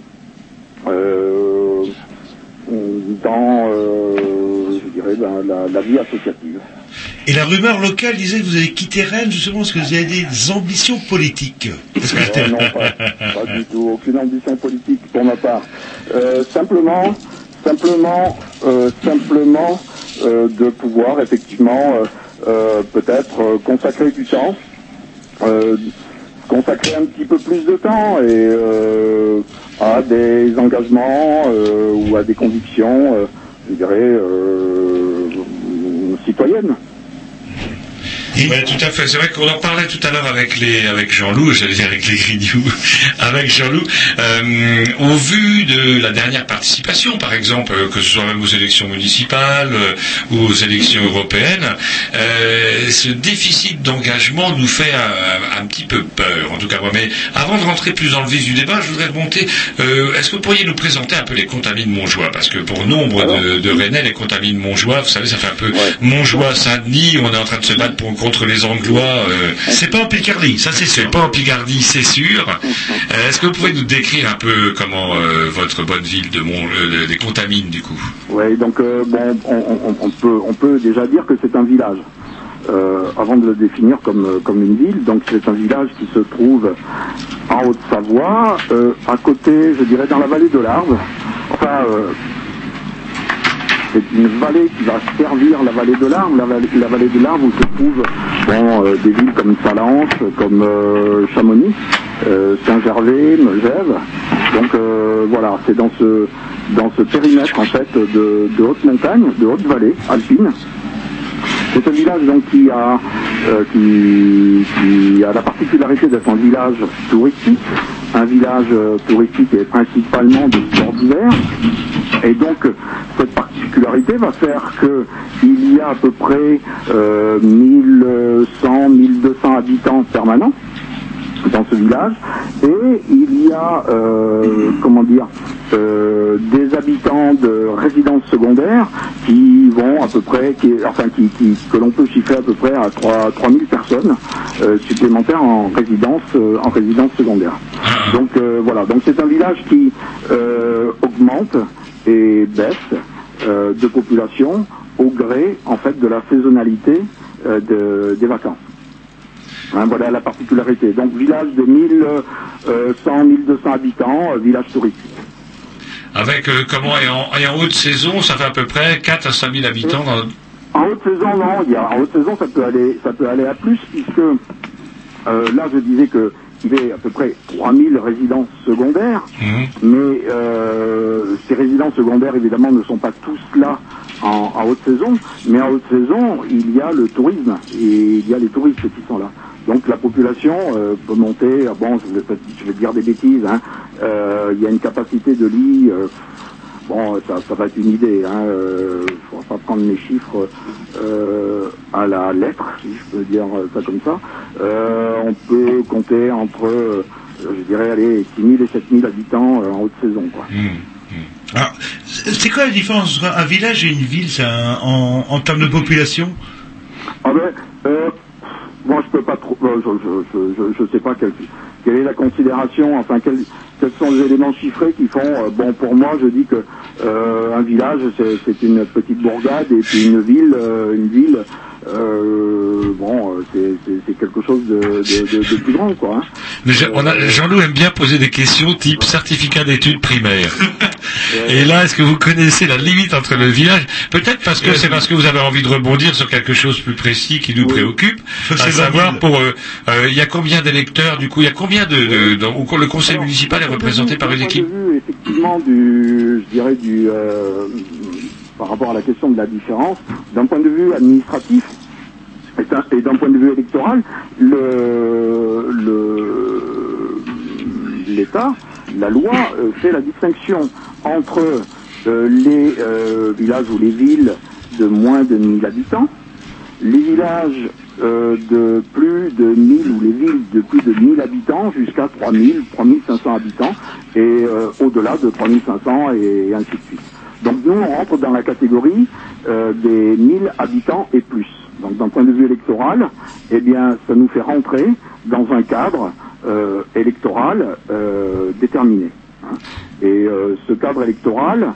dans, je dirais, ben, la, la vie associative. Et la rumeur locale disait que vous avez quitté Rennes justement parce que vous avez des ambitions politiques. Non, pas, du tout, aucune ambition politique pour ma part. Euh, simplement, simplement, euh, simplement euh, de pouvoir effectivement peut-être consacrer du temps, consacrer un petit peu plus de temps et à des engagements ou à des convictions, je dirais, citoyennes. Ouais, tout à fait. C'est vrai qu'on en parlait tout à l'heure avec les, avec Jean-Loup, j'allais dire avec les Grignoux, avec Jean-Loup. Euh, au vu de la dernière participation, par exemple, que ce soit même aux élections municipales euh, ou aux élections européennes, euh, ce déficit d'engagement nous fait un, un petit peu peur, en tout cas moi. Mais avant de rentrer plus dans le vif du débat, je voudrais remonter. euh, Est-ce que vous pourriez nous présenter un peu les contamines Montjoie? Parce que pour nombre de, de Rennais, les contamines Montjoie, vous savez, ça fait un peu Montjoie-Saint-Denis. On est en train de se battre pour, contre les Anglois. euh, C'est pas en Picardie, ça c'est sûr. c'est pas en Picardie, c'est sûr. Euh, Est-ce que vous pouvez nous décrire un peu comment euh, votre bonne ville de Mont, euh, des Contamines, du coup? Oui, donc euh, bon, on, on- on peut, on peut déjà dire que c'est un village. Euh, avant de le définir comme, comme une ville, donc c'est un village qui se trouve en Haute-Savoie, euh, à côté, je dirais, dans la vallée de l'Arve. Enfin, euh, c'est une vallée qui va servir la vallée de l'Arve, la vallée, de l'Arve où se trouvent euh, des villes comme Salance, comme euh, Chamonix, euh, Saint-Gervais, Megève. Donc voilà, c'est dans ce dans ce périmètre en fait de, de haute montagne, de haute vallée alpine. C'est un village donc qui a euh, qui, a la particularité d'être un village touristique, un village euh, touristique et principalement de sport d'hiver. Et donc cette particularité va faire que il y a à peu près euh, 1100, 1200 habitants permanents. dans ce village. Et il y a, euh, comment dire, euh, des habitants de résidences secondaires qui vont à peu près, enfin, que l'on peut chiffrer à peu près à 3, 3000 personnes euh, supplémentaires en résidence, euh, en résidence secondaire. Donc voilà, donc c'est un village qui augmente et baisse de population au gré en fait de la saisonnalité de- des vacances. Hein, voilà la particularité. Donc village de 1100, 1200 habitants, village touristique. Avec euh, comment et en, et en haute saison, ça fait à peu près 4 à 5 000 habitants. Dans... En haute saison, non. Il y a, en haute saison, ça peut aller, ça peut aller à plus, puisque euh, là, je disais que il y a à peu près 3000 résidences secondaires, mais euh, ces résidences secondaires, évidemment, ne sont pas tous là en, en haute saison, mais en haute saison, il y a le tourisme et il y a les touristes qui sont là. Donc la population euh, peut monter, ah bon, je vais, je vais dire des bêtises, hein, euh, il y a une capacité de lit, euh, bon, ça, ça va être une idée, hein, je ne vais pas prendre mes chiffres à la lettre, si je peux dire ça comme ça. On peut compter entre, je dirais, allez, 6 000 et 7 000 habitants en haute saison, quoi. Alors, c'est quoi la différence? Entre un village et une ville ça, en, en termes de population? Ah ben, moi je peux pas trop, euh, je, je, je, je, sais pas quelle, quelle est la considération, enfin quels, quels sont les éléments chiffrés qui font, euh, bon pour moi je dis que euh, un village c'est c'est une petite bourgade et puis une ville, euh, une ville, euh, bon euh, c'est- quelque chose de, de, de, de plus grand quoi. hein. Mais je- on a- Jean-Loup aime bien poser des questions type certificat d'études primaires. Et là, est-ce que vous connaissez la limite entre le village? Peut-être parce que c'est parce que vous avez envie de rebondir sur quelque chose plus précis qui nous préoccupe, à c'est savoir pour euh, euh, il y a combien d'électeurs du coup Il y a combien de, de dans- ou le conseil municipal est représenté par une équipe effectivement, du, je dirais du, euh, par rapport à la question de la différence, d'un point de vue administratif et d'un- point de vue électoral, le, le, l'État, la loi euh, fait la distinction entre euh, les euh, villages ou les villes de moins de 1000 habitants, les villages de plus de 1000 ou les villes de plus de 1000 habitants jusqu'à 3000, 3500 habitants et au-delà de 3500 et ainsi de suite. Donc nous, on rentre dans la catégorie euh, des 1000 habitants et plus. Donc d'un point de vue électoral, eh bien, ça nous fait rentrer dans un cadre euh, électoral euh, déterminé. hein. Et ce cadre électoral,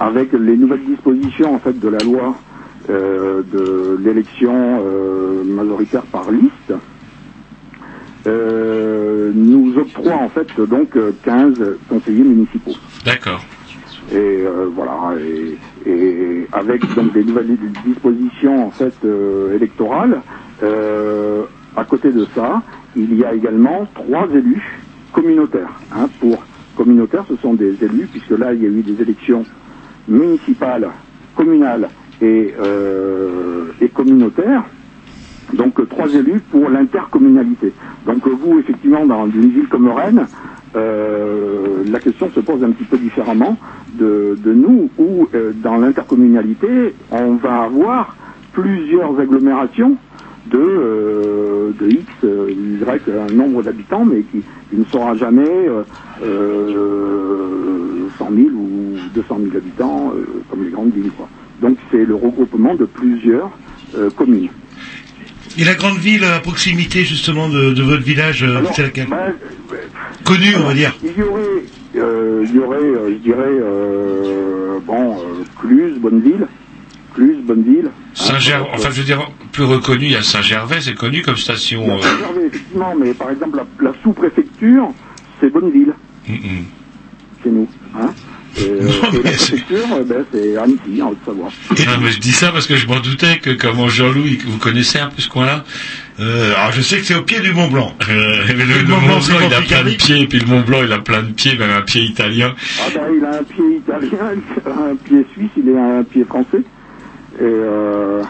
avec les nouvelles dispositions en fait de la loi de l'élection majoritaire par liste, euh, nous octroie en fait donc euh, 15 conseillers municipaux. D'accord. Et euh, voilà, et, et avec donc des nouvelles dispositions en fait euh, électorales, euh, à côté de ça, il y a également trois élus communautaires. Hein, pour communautaires, ce sont des élus, puisque là il y a eu des élections municipales, communales et, euh, et communautaires. Donc euh, trois élus pour l'intercommunalité. Donc euh, vous, effectivement, dans une ville comme Rennes, euh, la question se pose un petit peu différemment de, nous, où dans l'intercommunalité, on va avoir plusieurs agglomérations de, euh, de X, Y, un nombre d'habitants, mais qui, ne sera jamais euh, euh, 100 000 ou 200 000 habitants, comme les grandes villes. Donc c'est le regroupement de plusieurs communes. Et la grande ville à proximité justement de, de votre village, euh, c'est laquelle Ben, Connue, on va dire. Il y aurait, euh, il y aurait, euh, je dirais, euh, bon, euh, Cluse, Bonneville, Cluse, Bonneville. Saint-Gervais, enfin je veux dire plus reconnu, il y a Saint-Gervais, c'est connu comme station. Saint-Gervais, effectivement, mais par exemple, la, la sous-préfecture, c'est Bonneville, chez nous. Hein et, euh, et la préfecture, ben, c'est Annecy, en Haute-Savoie. Mais je dis ça parce que je m'en doutais que comment Jean-Louis, vous connaissez un peu ce coin-là Euh, alors je sais que c'est au pied du Mont Blanc. Euh, mais le, Le le Mont Blanc, il a plein de pieds, et puis le Mont Blanc, il a plein de pieds, même un pied italien. Ah ben, il a un pied italien, un pied suisse, il a un pied français. Et, euh,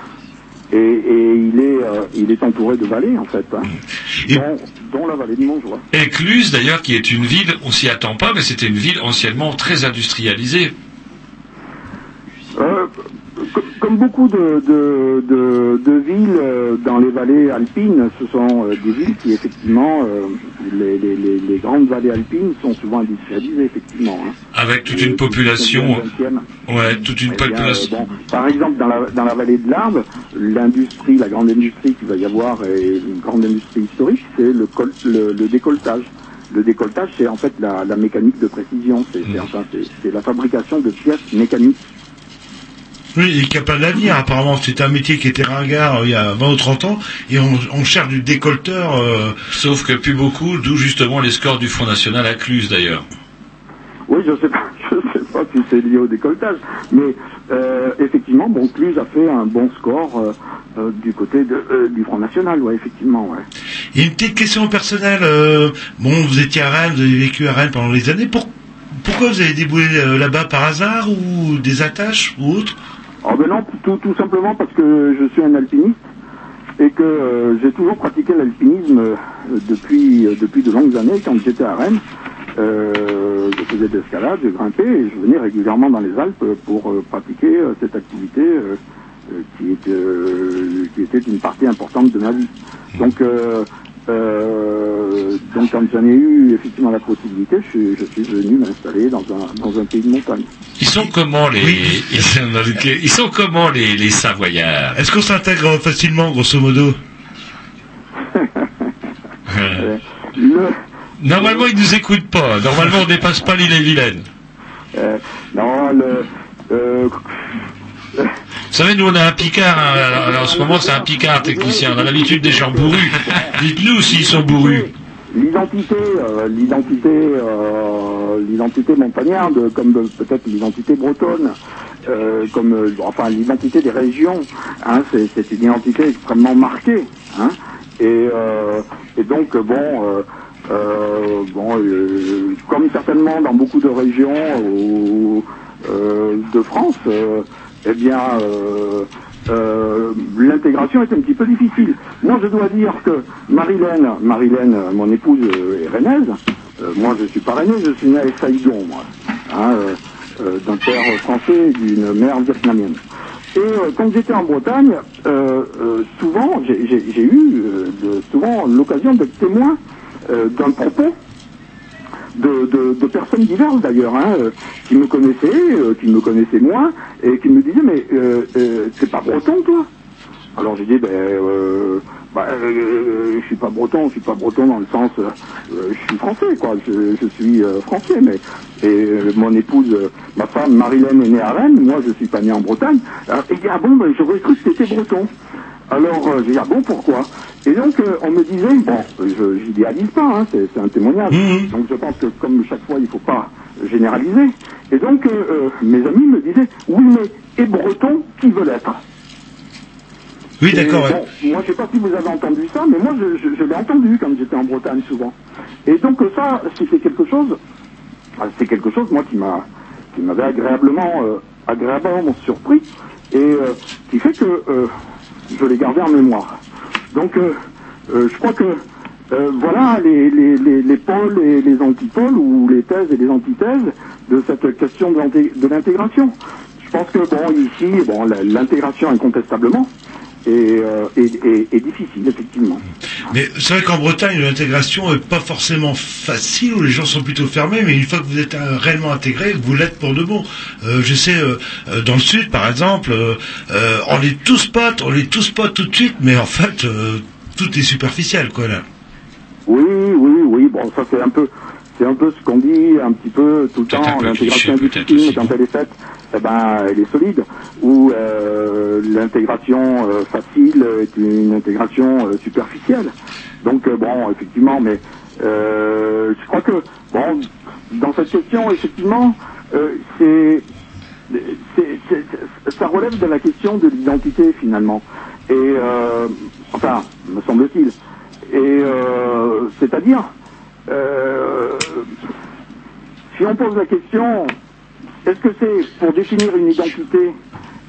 et, et il, est, euh, il est entouré de vallées, en fait, hein, dont la vallée de Montjoie. Écluse, d'ailleurs, qui est une ville, on s'y attend pas, mais c'était une ville anciennement très industrialisée. Euh, comme beaucoup de, de, de, de villes euh, dans les vallées alpines. Ce sont euh, des villes qui, effectivement, euh, les, les, les, les grandes vallées alpines sont souvent industrialisées, effectivement. hein. Avec toute une population. du 19e. Ouais, toute une Eh bien, population. bon, par exemple, dans la, dans la vallée de l'Arve, l'industrie, la grande industrie qu'il va y avoir, et une grande industrie historique, c'est le, col- le, le décolletage. Le décolletage, c'est en fait la, la mécanique de précision. C'est enfin, c'est la fabrication de pièces mécaniques. Oui, et qui a plein d'avenir. Apparemment, c'était un métier qui était ringard euh, il y a 20 ou 30 ans, et on, on cherche du décolleteur. euh, Sauf que plus beaucoup, d'où justement les scores du Front National à Cluse d'ailleurs. Oui, je sais pas, je sais pas si c'est lié au décolletage, mais euh, effectivement, bon, Cluse a fait un bon score euh, euh, du côté de, euh, du Front National, ouais, effectivement, ouais. A une petite question personnelle. euh, bon, vous étiez à Rennes, vous avez vécu à Rennes pendant des années. Pour- pourquoi vous avez déboulé euh, là-bas par hasard ou des attaches ou autre? Oh ben non, tout, tout simplement parce que je suis un alpiniste et que euh, j'ai toujours pratiqué l'alpinisme euh, depuis, euh, depuis de longues années. Quand j'étais à Rennes, je faisais de l'escalade, je grimpais et je venais régulièrement dans les Alpes pour pratiquer cette activité qui, qui était une partie importante de ma vie. Donc, euh, donc quand j'en ai eu effectivement la possibilité, je, suis- je suis venu m'installer dans un, dans un pays de montagne. Ils sont comment les ils, sont, ils sont comment les, les Savoyards? Est-ce qu'on s'intègre facilement, grosso modo? Euh, le, Normalement, ils nous écoutent pas. Normalement, on dépasse pas l'île et Vilaine. Euh, non, le. Vous savez, nous, on a un Picard. hein, alors, en ce moment, c'est un Picard technicien. On a l'habitude des gens bourrus. Dites-nous s'ils sont bourrus. L'identité, euh, l'identité, euh, l'identité montagnarde, comme euh, peut-être l'identité bretonne, comme enfin l'identité des régions, hein, c'est, une identité extrêmement marquée, hein, et, donc bon, bon, comme certainement dans beaucoup de régions de France, eh bien. euh, euh, l'intégration est un petit peu difficile. Moi, je dois dire que Marilène, Marilène, mon épouse euh, est rennaise. Euh, moi, je suis pas rennais, je suis né à Saigon, moi, hein, euh, d'un père français et d'une mère vietnamienne. Et quand j'étais en Bretagne, souvent, j'ai eu souvent l'occasion d'être témoin d'un propos de, de- personnes diverses d'ailleurs, hein, euh, qui me connaissaient, euh, qui me connaissaient moins, et qui me disaient mais euh, euh, c'est pas breton toi? Alors j'ai dit ben bah, euh, je suis pas breton, je suis pas breton dans le sens je suis français quoi, je, suis français mais et mon épouse, ma femme Marilène est née à Rennes, moi je suis pas né en Bretagne. Alors, il dit ah bon ben j'aurais cru que c'était breton. Alors euh, j'ai dit ah bon pourquoi? Et donc euh, on me disait bon je j'idéalise pas hein, c'est un témoignage donc je pense que comme chaque fois il faut pas généraliser et donc euh, euh, mes amis me disaient oui mais et breton qui veut l'être? Oui, d'accord. Ouais. bon, moi, je sais pas si vous avez entendu ça, mais moi, je, je- je l'ai entendu quand j'étais en Bretagne souvent. Et donc ça, c'était quelque chose, ah, c'est quelque chose, moi, qui m'a, qui m'avait agréablement, euh, agréablement surpris et euh, qui fait que euh, je l'ai gardé en mémoire. Donc, euh, euh, je crois que euh, voilà les, les, les, les pôles et les antipôles ou les thèses et les antithèses de cette question de l'inté- de l'intégration. Je pense que bon ici, bon l'intégration incontestablement est, euh, est, est- est difficile effectivement. Mais c'est vrai qu'en Bretagne, l'intégration est pas forcément facile, où les gens sont plutôt fermés, mais une fois que vous êtes euh, réellement intégré, vous l'êtes pour de bon. Euh, je sais, euh, euh, dans le sud, par exemple, euh, on est tous potes, on est tous potes tout de suite, mais en fait, euh, tout est superficiel, quoi, là. Oui, oui, oui. Bon, ça c'est un peu, c'est un peu ce qu'on dit un petit peu tout le temps. L'intégration difficile, quand elle est faite, eh ben, elle est solide. Ou euh, l'intégration euh, facile est une intégration euh, superficielle. Donc bon, effectivement, mais je crois que bon, dans cette question, effectivement, c'est ça relève de la question de l'identité finalement. Et enfin, me semble-t-il. Et c'est-à-dire, si on pose la question, est-ce que c'est pour définir une identité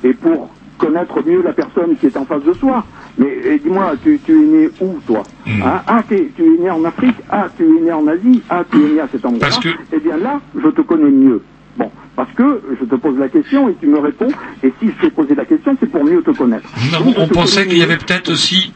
et pour connaître mieux la personne qui est en face de soi Mais dis-moi, tu, tu es né où toi Hein Ah, tu es né en Afrique Ah, tu es né en Asie Ah, tu es né à cet endroit que- Eh bien là, je te connais mieux. Bon, parce que je te pose la question et tu me réponds, et si je t'ai posé la question, c'est pour mieux te connaître. Non, Donc, on te pensait qu'il y avait peut-être aussi,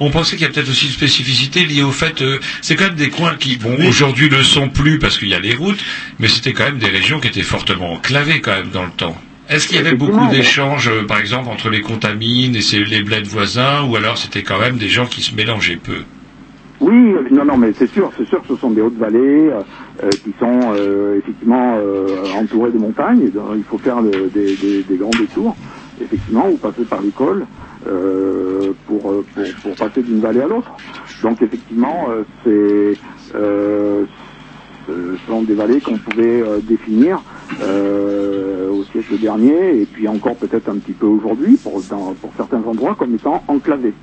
on pensait qu'il y a peut-être aussi une spécificité liée au fait, euh, c'est quand même des coins qui, bon, aujourd'hui ne le sont plus parce qu'il y a les routes, mais c'était quand même des régions qui étaient fortement enclavées quand même dans le temps. Est-ce qu'il y avait beaucoup d'échanges, euh, par exemple, entre les contamines et les bleds voisins, ou alors c'était quand même des gens qui se mélangeaient peu? Oui, euh, non, non, mais c'est sûr, c'est sûr que ce sont des hautes vallées euh, qui sont euh, effectivement euh, entourées de montagnes. Il faut faire des, grands détours, effectivement, ou passer par l'école pour, pour, passer d'une vallée à l'autre. Donc effectivement, c'est ce sont des vallées qu'on pouvait définir au siècle dernier et puis encore peut-être un petit peu aujourd'hui pour, certains endroits comme étant enclavés.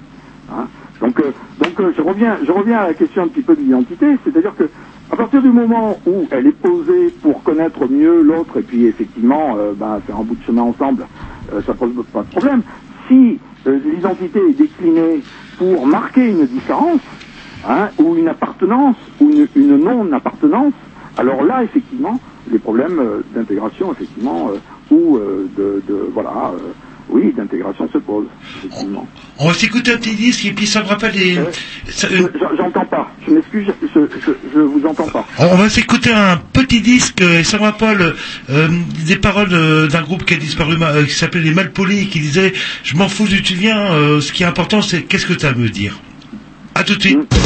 Hein. Donc, donc je reviens, je reviens à la question un petit peu de l'identité, c'est-à-dire que à partir du moment où elle est posée pour connaître mieux l'autre et puis effectivement euh, ben, faire un bout de chemin ensemble, euh, ça pose pas de problème. Si euh, l'identité est déclinée pour marquer une différence, hein, ou une appartenance, ou une, une non-appartenance, alors là, effectivement, les problèmes euh, d'intégration, effectivement, ou de, de, voilà, oui, d'intégration se posent, effectivement. On va s'écouter un petit disque et puis ça me rappelle des... ça- euh, Je- J'entends pas, je m'excuse, je, je, je vous entends pas. On va s'écouter un petit disque euh, et ça me rappelle euh, des paroles euh, d'un groupe qui a disparu euh, qui s'appelait les Malpolis qui disait je m'en fous d'où tu viens euh, ce qui est important c'est qu'est-ce que tu as à me dire. À tout de suite. Two,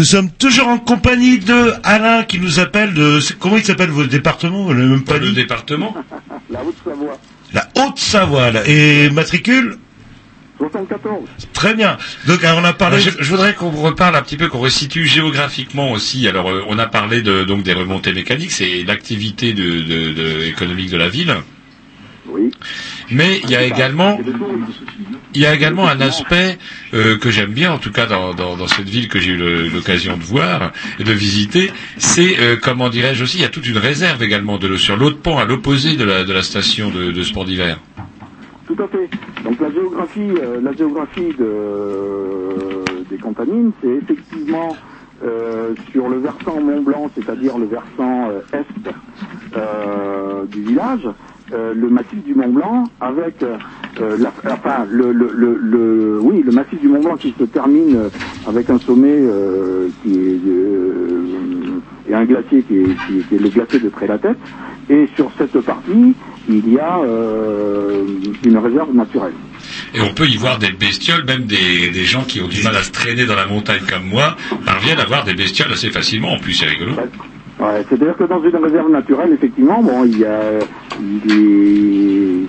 Nous sommes toujours en compagnie de Alain qui nous appelle de comment il s'appelle votre département? L'a même pas Le département La Haute-Savoie, La Haute-Savoie là. et matricule? 74. très bien. Donc alors, on a parlé je, je voudrais qu'on reparle un petit peu, qu'on resitue géographiquement aussi. Alors, euh, on a parlé de, donc des remontées mécaniques, c'est l'activité de, de- de- économique de la ville. Oui. Mais il y a également, il y a également un aspect euh, que j'aime bien, en tout cas dans, dans, cette ville que j'ai eu l'occasion de voir et de visiter. C'est euh, comment dirais-je aussi, il y a toute une réserve également de l'eau sur l'autre pont, à l'opposé de la, de la station de, sport d'hiver. Tout à fait. Donc la géographie, euh, la géographie de, des Contamines, c'est effectivement sur le versant Mont Blanc, c'est-à-dire le versant est du village, euh, le massif du Mont Blanc avec euh, la, enfin le, le, le, le- oui le massif du Mont Blanc qui se termine euh, avec un sommet euh, qui est euh, et un glacier qui est, qui qui est le glacier de Trélatête et sur cette partie il y a euh, une réserve naturelle. Et on peut y voir des bestioles, même des, des gens qui ont du mal à se traîner dans la montagne comme moi, parviennent à voir des bestioles assez facilement. En plus, c'est rigolo. Ouais, C'est-à-dire que dans une réserve naturelle, effectivement, bon, il y a,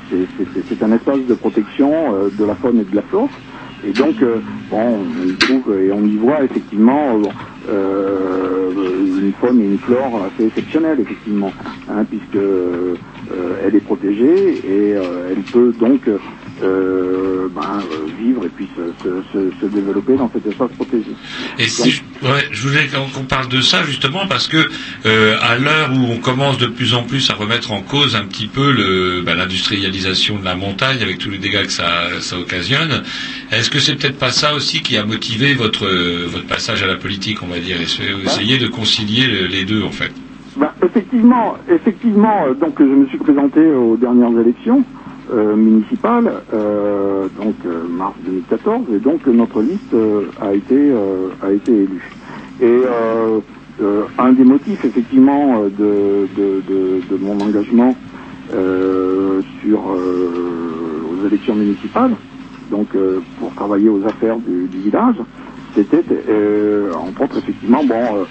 c'est- un espace de protection euh, de la faune et de la flore. Et donc, euh, bon, on y trouve et on y voit effectivement, euh, une faune et une flore assez exceptionnelles, effectivement, hein, puisque elle est protégée et elle peut donc euh, ben, euh, vivre et puis se, se- développer dans cet espace protégé. Et si je, ouais, je voulais qu'on parle de ça justement parce que euh, à l'heure où on commence de plus en plus à remettre en cause un petit peu le- bah, l'industrialisation de la montagne avec tous les dégâts que ça, ça occasionne, est-ce que c'est peut-être pas ça aussi qui a motivé votre votre passage à la politique, on va dire, essayer de concilier le- les deux en fait? Bah, effectivement, effectivement, euh, donc je me suis présenté aux dernières élections euh, municipales, euh, donc euh, mars 2014, et donc notre liste a été a été élue. Et un des motifs effectivement de, de, mon engagement sur aux élections municipales, donc pour travailler aux affaires du, village, c'était entre autres effectivement bon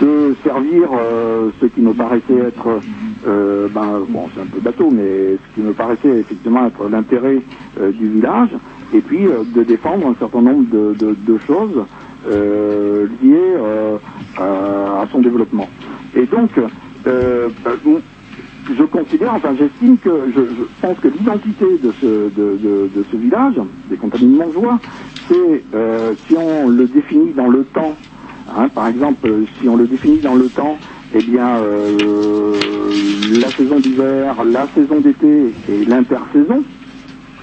de servir euh, ce qui me paraissait être euh, ben bon c'est un peu bateau mais ce qui me paraissait effectivement être l'intérêt euh, du village et puis euh, de défendre un certain nombre de, choses liées à, son développement. Et donc ben, je considère, enfin j'estime que je, pense que l'identité de ce, de, ce village, des compagnies de Montjoie, c'est si on le définit dans le temps, hein, par exemple, si on le définit dans le temps, eh bien euh, la saison d'hiver, la saison d'été et l'intersaison,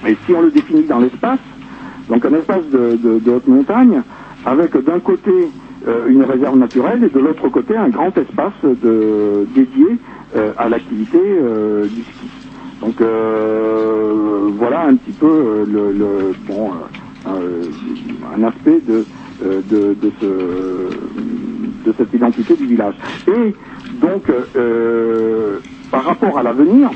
et si on le définit dans l'espace, donc un espace de, haute montagne, avec d'un côté euh, une réserve naturelle et de l'autre côté un grand espace dédié euh, à l'activité du ski. Donc voilà un petit peu le, un aspect de, ce, de cette identité du village. Et donc euh, par rapport à l'avenir,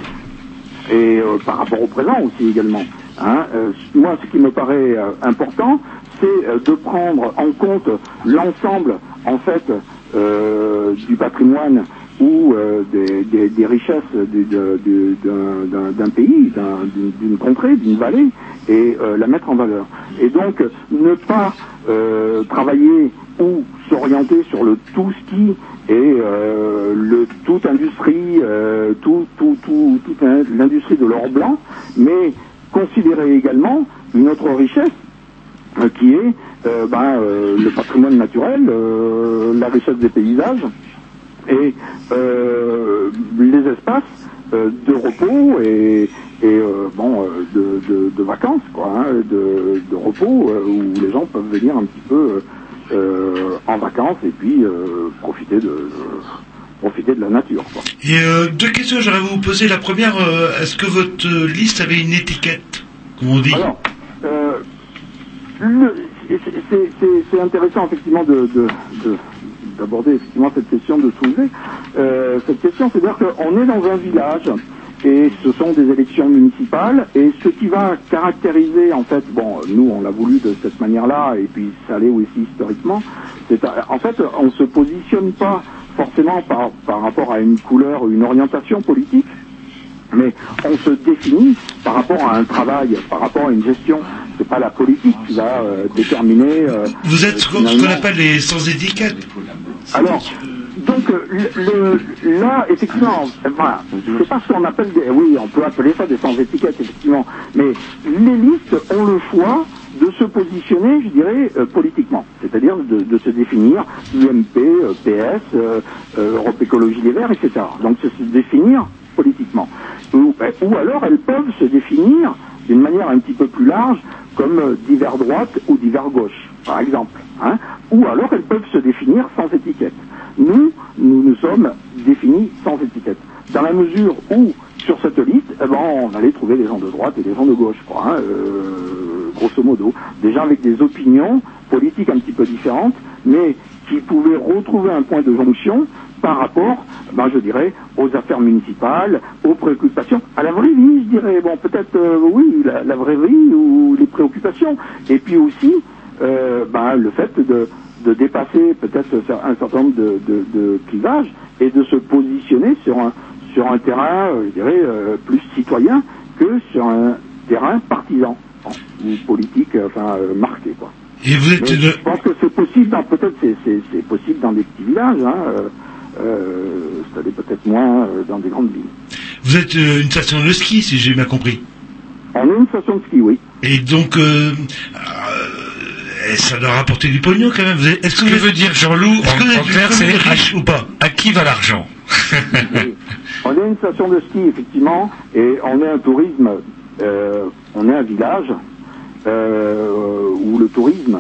et euh, par rapport au présent aussi également. Hein, euh, moi, ce qui me paraît euh, important, c'est euh, de prendre en compte l'ensemble, en fait, euh, du patrimoine ou euh, des, des- des richesses d'un pays, d'un- d'une contrée, d'une vallée, et euh, la mettre en valeur. Et donc, ne pas euh, travailler ou s'orienter sur le tout ski et euh, le toute industrie, euh, tout, tout, tout, toute l'industrie de l'or blanc, mais considérer également une autre richesse euh, qui est euh, ben, euh, le patrimoine naturel, la richesse des paysages et euh, les espaces euh, de repos et, et euh, bon de, de, de vacances quoi, hein, de, de repos où les gens peuvent venir un petit peu en vacances et puis profiter de, profiter de la nature quoi. Et euh, deux questions, j'aimerais vous poser. La première, euh, est-ce que votre liste avait une étiquette, comme on dit? Alors, euh, c'est- intéressant effectivement de, de- de- d'aborder effectivement cette question, de soulever euh, cette question, c'est-à-dire qu'on est dans un village et ce sont des élections municipales et ce qui va caractériser en fait, bon, nous on l'a voulu de cette manière-là et puis ça l'est aussi historiquement, c'est en fait on se positionne pas forcément par, par rapport à une couleur ou une orientation politique, mais on se définit par rapport à un travail, par rapport à une gestion. C'est pas la politique qui va euh, déterminer. euh, Vous êtes ce qu'on appelle les sans étiquette. Alors, donc euh, le, le- là, effectivement, euh, voilà, sais pas ce qu'on appelle des, oui, on peut appeler ça des sans étiquettes, effectivement, mais les listes ont le choix de se positionner, je dirais, euh, politiquement, c'est-à-dire de, de se définir UMP, euh, PS, euh, Europe Écologie des Verts, etc. Donc c'est se définir politiquement. Ou, ou alors elles peuvent se définir d'une manière un petit peu plus large, comme divers droite ou divers gauche, par exemple. Hein. Ou alors elles peuvent se définir sans étiquette. Nous, nous nous sommes définis sans étiquette. Dans la mesure où, sur cette liste, eh ben, on allait trouver des gens de droite et des gens de gauche, quoi, hein, euh, grosso modo. Des gens avec des opinions politiques un petit peu différentes, mais qui pouvaient retrouver un point de jonction par rapport, ben, je dirais, aux affaires municipales, aux préoccupations, à la vraie vie, je dirais. Bon, peut-être, euh, oui, la vraie vie ou les préoccupations. Et puis aussi, euh, ben, le fait de, de dépasser peut-être un certain nombre de, de, de clivages et de se positionner sur un, sur un terrain, euh, je dirais, euh, plus citoyen que sur un terrain partisan ou politique, euh, enfin, marqué, quoi. Et vous êtes Mais de... Je pense que c'est possible, dans- peut-être c'est, c'est, c'est possible dans des petits villages, hein, euh, c'est-à-dire peut-être moins dans des grandes villes. Vous êtes une station de ski, si j'ai bien compris. On est une station de ski, oui. Et donc, euh, ça doit rapporter du pognon quand même. Est-ce Ce que que vous veut dire Jean-Loup, est-ce que vous en, en êtes clair, c'est riche ou pas à qui va l'argent? On est une station de ski, effectivement, et on est un tourisme, euh, on est un village euh, où le tourisme,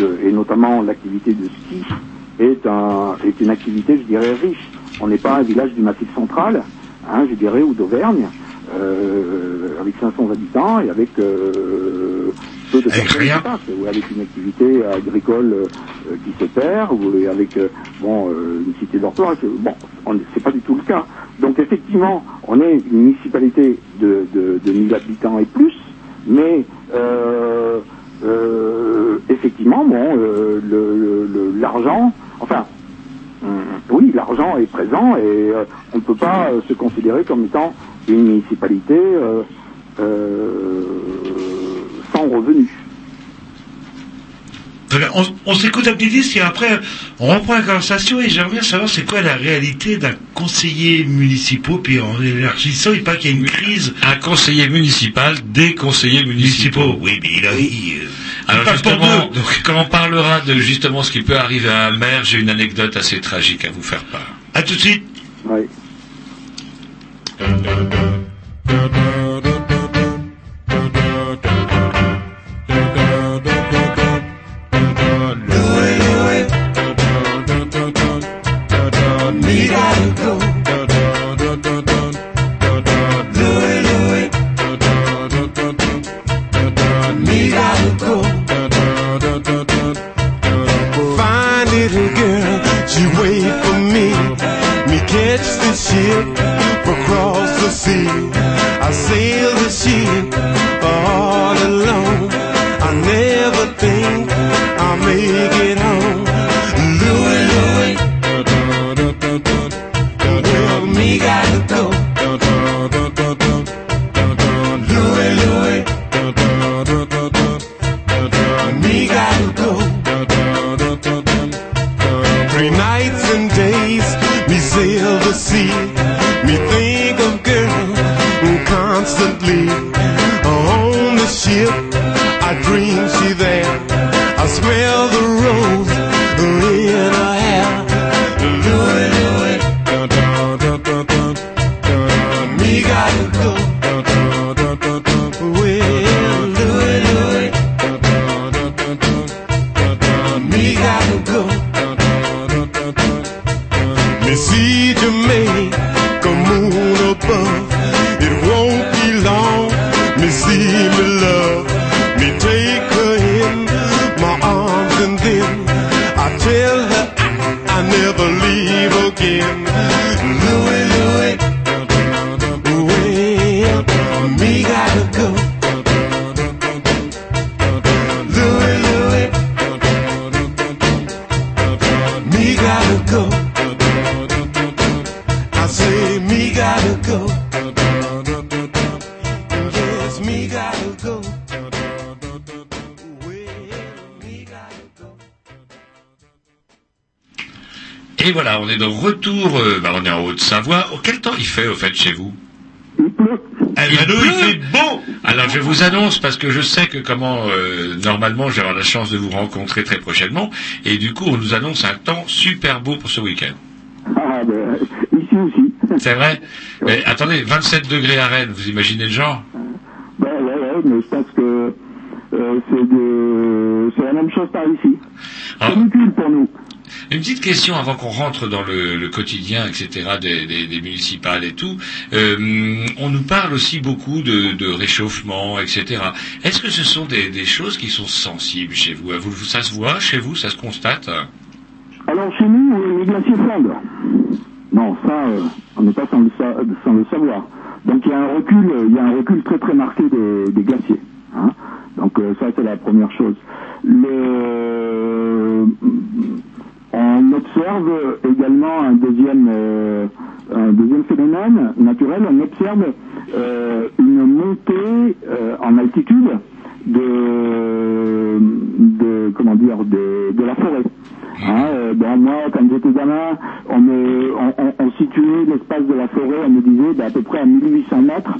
de- et notamment l'activité de ski, est, un, est une activité, je dirais, riche. On n'est pas un village du Massif central, hein, je dirais, ou d'Auvergne, euh, avec 500 habitants et avec euh, peu de Avec rien. qui passent, ou avec une activité agricole euh, euh, qui se perd, ou avec euh, bon euh, une cité c'est- Bon, on- c'est pas du tout le cas. Donc effectivement, on est une municipalité de, de, de 1000 habitants et plus, mais effectivement, bon, l'argent, enfin, oui, l'argent est présent et on ne peut pas se considérer comme étant une municipalité euh, sans revenus. On, on s'écoute un petit disque et après on reprend la conversation et j'aimerais savoir c'est quoi la réalité d'un conseiller municipal puis en élargissant il paraît qu'il y a une crise Un conseiller municipal, des conseillers municipaux. municipaux. Oui, mais il a... il, euh, Alors il passe pour justement, deux, donc. quand on parlera de justement ce qui peut arriver à un maire, j'ai une anecdote assez tragique à vous faire part. À tout de suite. Oui. Parce que je sais que comment euh, normalement avoir la chance de vous rencontrer très prochainement et du coup on nous annonce un temps super beau pour ce week-end. Ah, ben, ici aussi. C'est vrai? Mais attendez, 27 degrés à Rennes, vous imaginez le genre Ben, ouais, ouais, mais je pense que euh, c'est de... c'est la même chose par ici. Ah. C'est ridicule pour nous. Une petite question avant qu'on rentre dans le, quotidien, etc., des, municipales et tout. Euh, on nous parle aussi beaucoup de, réchauffement, etc. Est-ce que ce sont des, des choses qui sont sensibles chez vous vous? Ça se voit chez vous Ça se constate Alors chez nous, euh, les glaciers fondent. Non, ça, euh, on n'est pas sans le, sa- sans le savoir. Donc il y a un recul, euh, il y a un recul très très marqué des, des glaciers. hein. Donc euh, ça c'est la première chose. Le, on observe également un deuxième, euh, un deuxième phénomène naturel. On observe euh, une montée euh, en altitude de, de comment dire, de, de la forêt. Hein, euh, bon, moi, quand j'étais gamin, on, me, on, on- on situait l'espace de la forêt, on me disait bah, à peu près à 1800 mètres,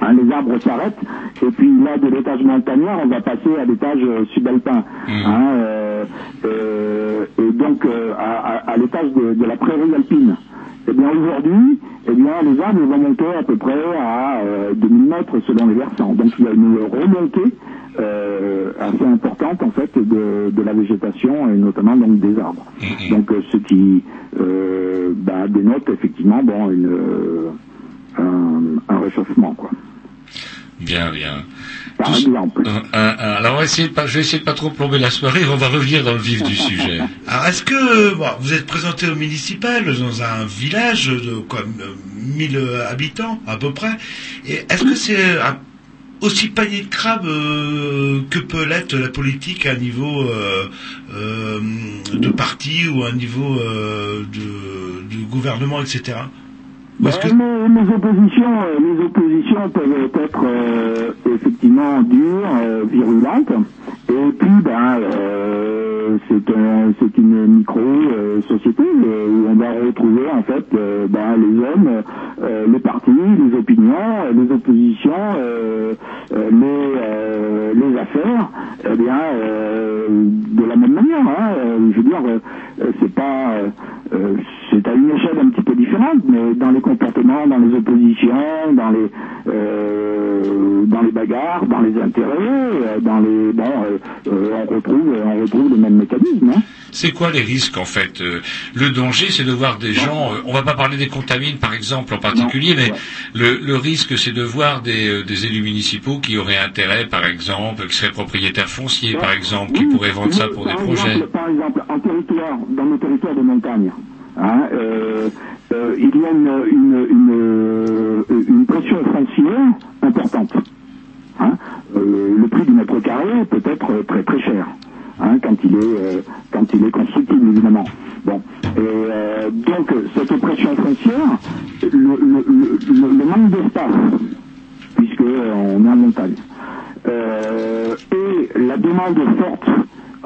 hein, les arbres s'arrêtent, et puis là, de l'étage montagnard, on va passer à l'étage euh, subalpin. Hein, euh, euh, et donc, euh, à, à- à l'étage de, de la prairie alpine. Eh bien, aujourd'hui, eh arbres vont monter à peu près à euh, 2000 mètres selon les versants. Donc, il y a une remontée euh, assez importante, en fait, de, de la végétation, et notamment donc des arbres. Donc, euh, ce qui euh, bah, dénote effectivement bon, une, euh, un, un réchauffement, quoi. Bien, bien. Par Tous- exemple. Euh, euh, euh, alors, on va essayer de pas, je vais essayer de pas trop plomber la soirée. On va revenir dans le vif du sujet. Alors, est-ce que bon, vous êtes présenté au municipal dans un village de quoi, euh, 1000 habitants à peu près Et est-ce que c'est un- aussi panier de crabe euh, que peut l'être la politique à un niveau euh, euh, de parti ou à un niveau euh, de, gouvernement, etc. Que- Euh, les, les oppositions, euh, les oppositions peuvent être euh, effectivement dures, euh, virulentes, et puis ben euh, c'est un, c'est une micro société où on va retrouver en fait ben, les hommes, les partis, les opinions, les oppositions, les les affaires, eh bien de la même manière. Hein, je veux dire, c'est pas euh, c'est à une échelle un petit peu différente, mais dans les comportements, dans les oppositions, dans les euh, dans les bagarres, dans les intérêts, euh, dans les bon, euh, on retrouve on retrouve le même mécanisme. Hein. C'est quoi les risques en fait Le danger, c'est de voir des gens. on va pas parler des contamines, par exemple, en particulier, mais le, le risque, c'est de voir des, des élus municipaux qui auraient intérêt, par exemple, qui seraient propriétaires fonciers, par exemple, qui pourraient vendre ça pour des projets. Par exemple, dans nos territoires de montagne, hein, euh, euh, il y a une, une, euh, pression foncière importante. Hein. Le prix du mètre carré peut être très très cher. Hein, quand il est quand il est constructible évidemment. Bon, donc cette pression foncière, le, le, manque d'espace, puisque on est en montagne, et la demande forte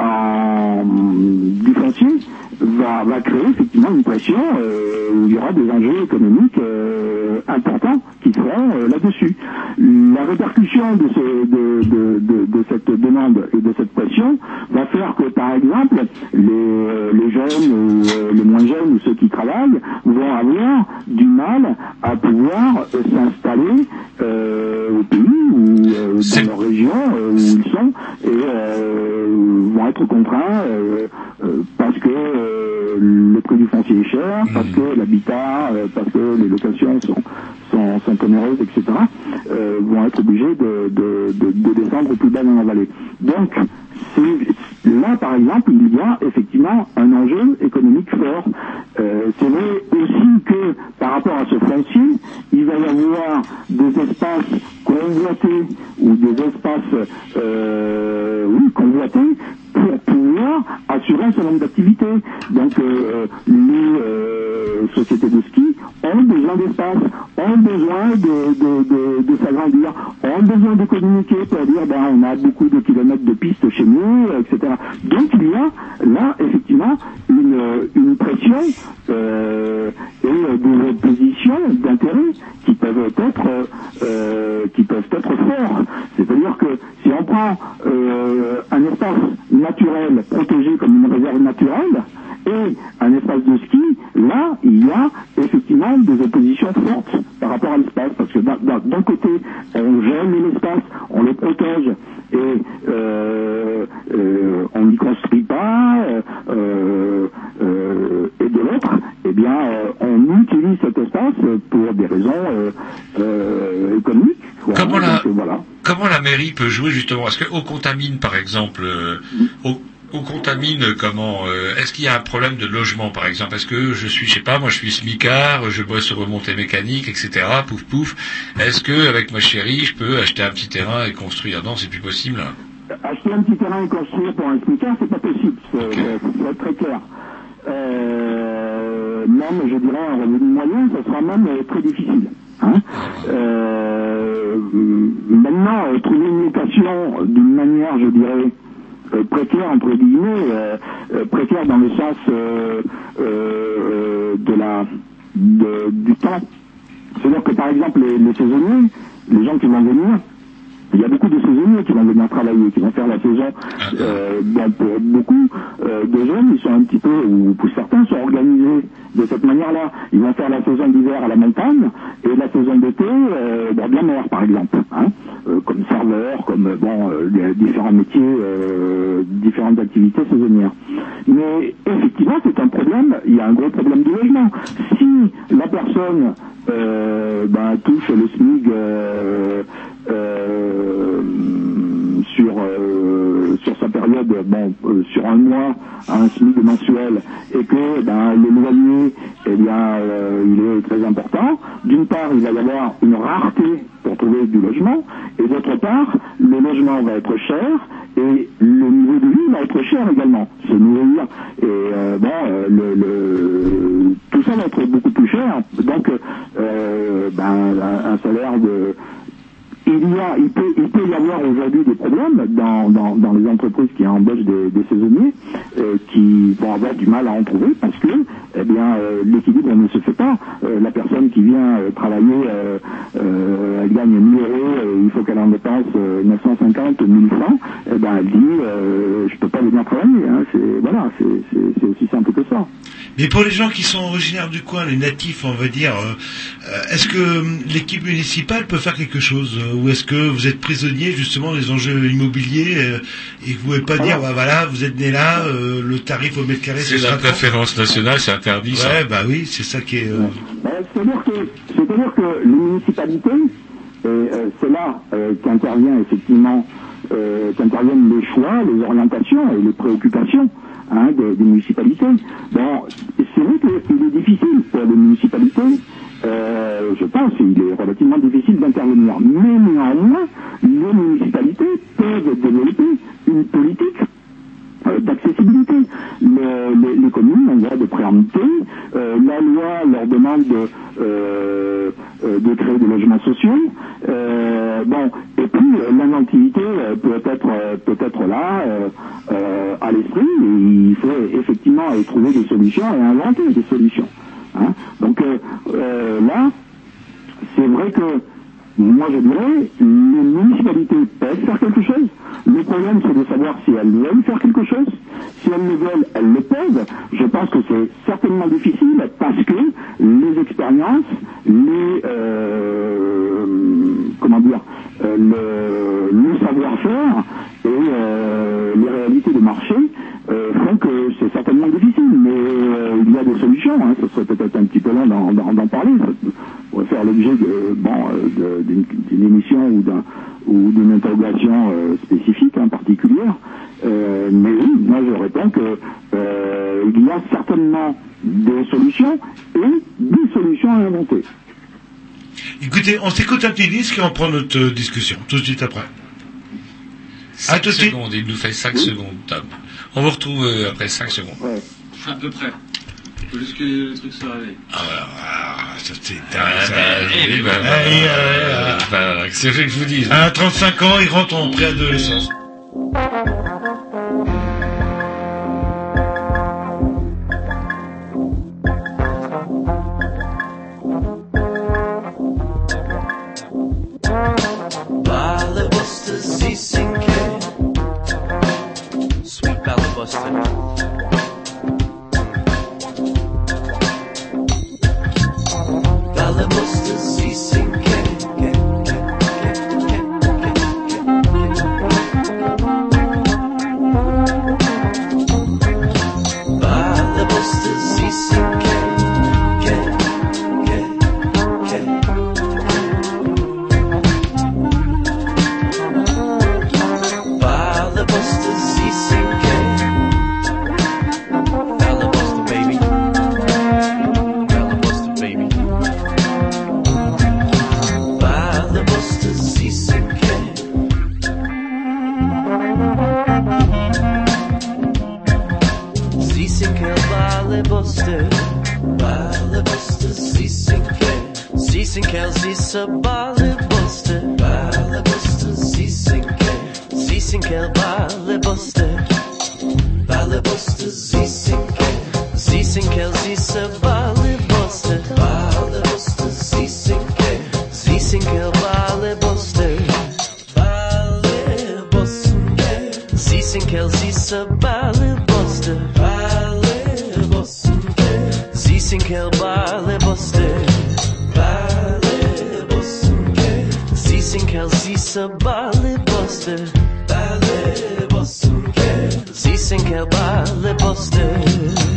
en, du foncier va, va créer effectivement une pression euh, où il y aura des enjeux économiques euh, importants qui seront euh, là-dessus. La répercussion de, ce- de, de, de, de cette demande et de cette pression va faire que, par exemple, les, les jeunes ou les moins jeunes ou ceux qui travaillent vont avoir du mal à pouvoir s'installer au pays ou dans leur région où ils sont et vont être contraints parce que le prix du foncier est cher, parce que l'habitat, euh, parce que les locations sont, sont, sont onéreuses, etc., euh, vont être obligés de, de, de, de descendre plus bas dans la vallée. Donc, là, par exemple, il y a effectivement un enjeu économique fort. Euh, c'est vrai aussi que par rapport à ce foncier, il va y avoir des espaces convoités ou des espaces euh, oui, convoités pour pouvoir assurer un certain nombre d'activités. Donc euh, les euh, sociétés de ski ont besoin d'espace, ont besoin de, de, de, de s'agrandir, ont besoin de communiquer pour dire ben, on a beaucoup de kilomètres de pistes chez nous, etc. Donc il y a là effectivement une, une pression euh, et des oppositions d'intérêts qui peuvent être qui peuvent être forts. C'est-à-dire que si on prend un espace naturel protégé comme une réserve naturelle et un espace de ski, là il y a effectivement des oppositions fortes par rapport à l'espace parce que d'un- d'un d'un côté on gêne l'espace, on le protège et euh, euh, on n'y construit pas euh, euh, euh, et de l'autre eh bien euh, on utilise cet espace pour des raisons euh, euh, économiques. quoi. Comment la- Donc, euh, voilà. Comment la mairie peut jouer justement Est-ce qu'au contamine, par exemple, euh, au, au contamine, comment euh, Est-ce qu'il y a un problème de logement, par exemple? Est-ce que je suis, je sais pas, moi je suis smicard, je bosse sur remontée mécanique, etc. Pouf pouf. Est-ce que avec ma chérie, je peux acheter un petit terrain et construire? Non, c'est plus possible. Acheter un petit terrain et construire pour un smicard, c'est pas possible, faut, faut- être très clair. Euh, même, je dirais, un revenu moyen, ça sera même euh, très difficile. hein. Euh, pour les gens qui sont originaires du coin, les natifs, on va dire, euh, euh, est-ce que euh, l'équipe municipale peut faire quelque chose euh, Ou est-ce que vous êtes prisonnier justement des enjeux immobiliers euh, et que vous pouvez pas dire, bah voilà, vous êtes né là, euh, le tarif au mètre carré, C'est ce la préférence nationale, c'est interdit ça. Bah oui, c'est ça qui est... euh, C'est-à-dire que, que les municipalités, euh, c'est là euh, qu'intervient effectivement, euh, qu'interviennent les choix, les orientations et les préoccupations hein, des, des municipalités. Bon, c'est vrai qu'il est difficile pour les municipalités, euh, je pense qu'il est relativement difficile d'intervenir, mais néanmoins, les municipalités peuvent développer une politique euh, d'accessibilité. Le- les, les communes ont le droit de préempter. Euh, la loi leur demande de, euh, euh, de créer des logements sociaux. Euh, bon, et puis euh, l'inventivité euh, peut être euh, peut être là euh, euh, à l'esprit. et Il faut effectivement aller trouver des solutions et inventer des solutions. Donc euh, là, c'est vrai que moi je dirais, les municipalités peuvent faire quelque chose. Le problème c'est de savoir si elles veulent faire quelque chose. Si elles le veulent, elles le peuvent. Je pense que c'est certainement difficile parce que les expériences, les euh, comment dire, euh, le, savoir-faire et les réalités de marché euh, font que c'est certainement difficile, mais euh, il y a des solutions. Hein, ce serait peut-être un petit peu long d'en, d'en- d'en parler. Ça pourrait faire l'objet de, bon, euh, de- d'une, d'une émission ou, d'un, ou d'une interrogation euh, spécifique, hein, particulière. Euh, mais oui, moi je réponds que euh, il y a certainement des solutions et des solutions à inventer. Écoutez, on s'écoute un petit disque et on prend notre euh, discussion tout de suite après. À 5 tout de suite. secondes, il nous fait 5 secondes, Tom. On vous retrouve euh, après 5 secondes. À peu près. Faut juste que le truc se réveille. Ah, voilà, ah, ça c'est vrai que je vous dis. À 35 ans, il rentre en préadolescence. filibuster. Filibuster ceasing. zisa bale boste Bale boste zisinkel Zisinkel bale boste Bale boste zisinkel Zisinkel zisa bale se bali poste Bali postuke Si sin a bali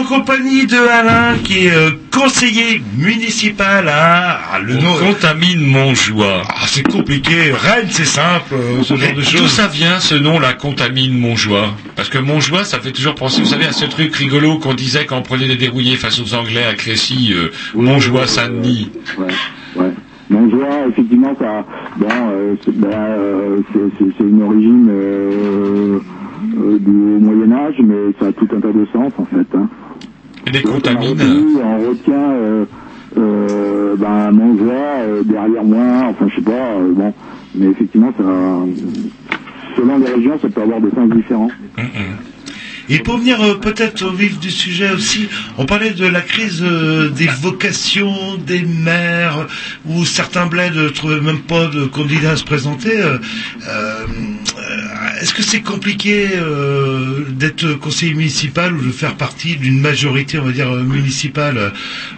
en compagnie de Alain, qui est euh, conseiller municipal à, à le On nom. contamine Montjoie. Ah, c'est compliqué. Rennes, c'est simple, euh, ce genre de D'où choses. ça vient ce nom-là, contamine Montjoie? Parce que Montjoie, ça fait toujours penser, vous savez, à ce truc rigolo qu'on disait quand on prenait les dérouillés face aux Anglais à Crécy, euh, Montjoie, Saint-Denis. Ouais, ouais. Montjoie, effectivement, ça, bon, euh, c'est ben, euh, c'est une origine euh, du Moyen Âge, mais ça a tout un tas de sens en fait. Hein. Et les contamines On, on retient euh, euh, ben, Montjoie euh, derrière moi, enfin je sais pas, bon, mais effectivement, ça, selon les régions, ça peut avoir des sens différents. Et pour venir euh, peut-être au vif du sujet aussi, on parlait de la crise euh, des vocations des maires, où certains bleds ne trouvaient même pas de candidats à se présenter. euh, Est-ce que c'est compliqué d'être conseiller municipal ou de faire partie d'une majorité, on va dire, municipale?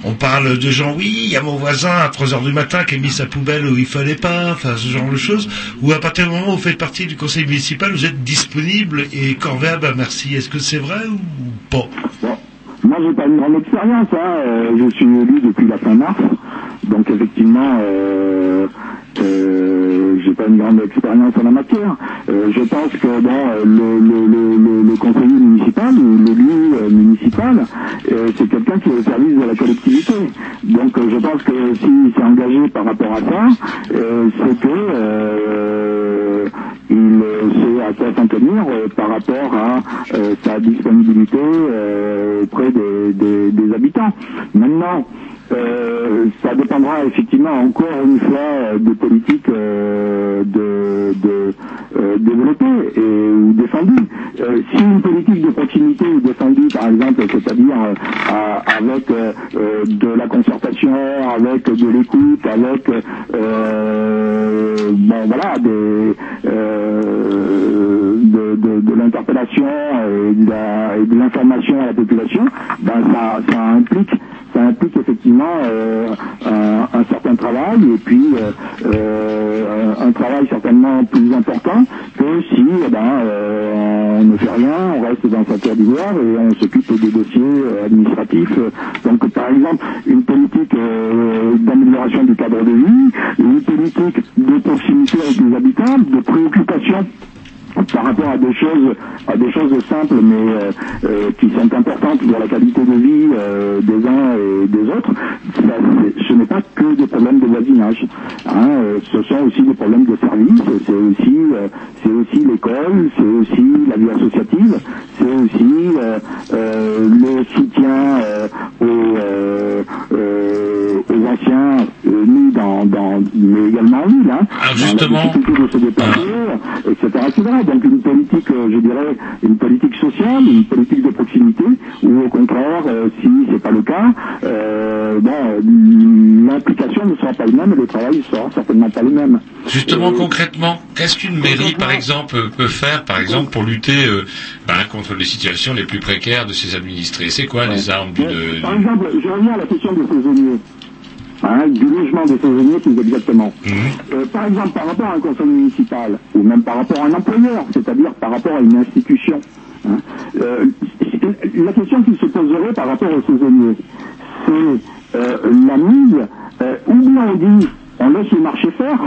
On parle de gens, oui, il y a mon voisin à 3 heures du matin qui a mis sa poubelle où il fallait pas, enfin ce genre de choses, ou à partir du moment où vous faites partie du conseil municipal, vous êtes disponible et corvéable merci. Est-ce que c'est vrai ou pas? Moi, j'ai pas une grande expérience. Hein. euh, je suis élu depuis la fin mars, donc effectivement, euh, euh, j'ai pas une grande expérience en la matière. Euh, je pense que bon, euh, le, le, le, le, le conseiller municipal ou l'élu euh, municipal, euh, c'est quelqu'un qui est au service de la collectivité. Donc, euh, je pense que s'il s'est engagé par rapport à ça, euh, c'est que il sait à quoi s'en tenir par rapport à sa disponibilité auprès des habitants. Maintenant, euh, ça dépendra effectivement encore une fois euh, des politiques euh, de, de euh, développées et, ou défendues. Euh, si une politique de proximité est défendue, par exemple, c'est-à-dire avec de la concertation, avec de l'écoute, avec bon voilà des de, de, de l'interpellation et de la- et de l'information à la population, ben ça, ça implique ça implique effectivement euh, un, certain travail et puis euh, euh, un travail certainement plus important que si eh ben, on ne fait rien, on reste dans sa terre d'ivoire et on s'occupe des dossiers administratifs. Donc par exemple, une politique d'amélioration du cadre de vie, une politique de proximité avec les habitants, de préoccupation par rapport à des choses à des choses simples mais euh, euh, qui sont importantes pour la qualité de vie euh, des uns et des autres ça, ce n'est pas que des problèmes de voisinage hein, ce sont aussi des problèmes de service c'est aussi c'est aussi l'école c'est aussi la vie associative c'est aussi le soutien aux, aux anciens nus dans, dans mais également en ville hein, Ah, dans justement. la difficulté de se déplacer etc., etc. Donc une politique, euh, je dirais, une politique sociale, une politique de proximité, ou au contraire, euh, si c'est pas le cas, euh, euh, l'implication ne sera pas la même et le travail ne sera certainement pas le même. Justement, concrètement, qu'est-ce qu'une mairie, par exemple, peut faire, par exemple, pour lutter euh, ben, contre les situations les plus précaires de ses administrés? C'est quoi les armes d'une... Par exemple, je reviens à la question des saisonniers. Hein, du logement des saisonniers plus exactement. Euh, par exemple, par rapport à un conseil municipal, ou même par rapport à un employeur, c'est-à-dire par rapport à une institution, hein, euh, la question qui se poserait par rapport aux saisonniers, c'est euh, la mise, ou bien on dit on laisse le marché faire,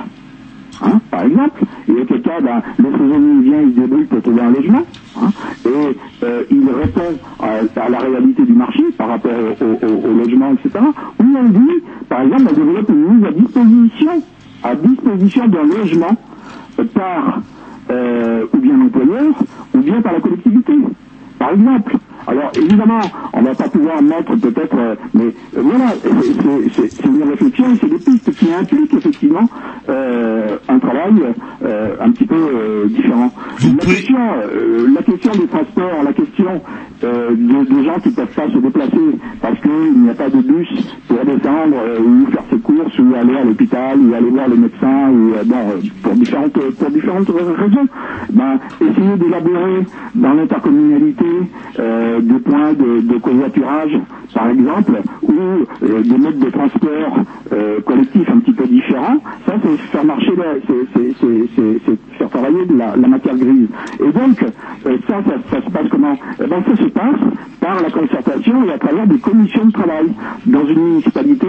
hein, par exemple, et auquel cas, ben, le saisonnier vient, il se débrouille pour trouver un logement, hein, et euh, il répond à, la réalité du marché par rapport au, logement, etc. Ou on dit, par exemple, on développe une mise à disposition, à disposition d'un logement par euh, ou bien l'employeur, ou bien par la collectivité, par exemple. Alors évidemment, on ne va pas pouvoir mettre peut-être, euh, mais euh, voilà, c'est- une réflexion, c'est des pistes qui impliquent effectivement euh, un travail un petit peu différent. La, question, la question des transports, la question de- des gens qui ne peuvent pas se déplacer parce qu'il n'y a pas de bus pour descendre ou faire ses courses ou aller à l'hôpital ou aller voir le médecin ou bon, pour différentes pour différentes raisons. ben, essayer d'élaborer dans l'intercommunalité euh, des points de, de covoiturage, par exemple, ou euh, des modes de transport euh, collectifs un petit peu différents, ça c'est faire marcher, c'est- faire travailler de la, matière grise. Et donc, euh, ça, ça, se passe comment? Eh ben, Ça se passe par la concertation et à travers des commissions de travail. Dans une municipalité,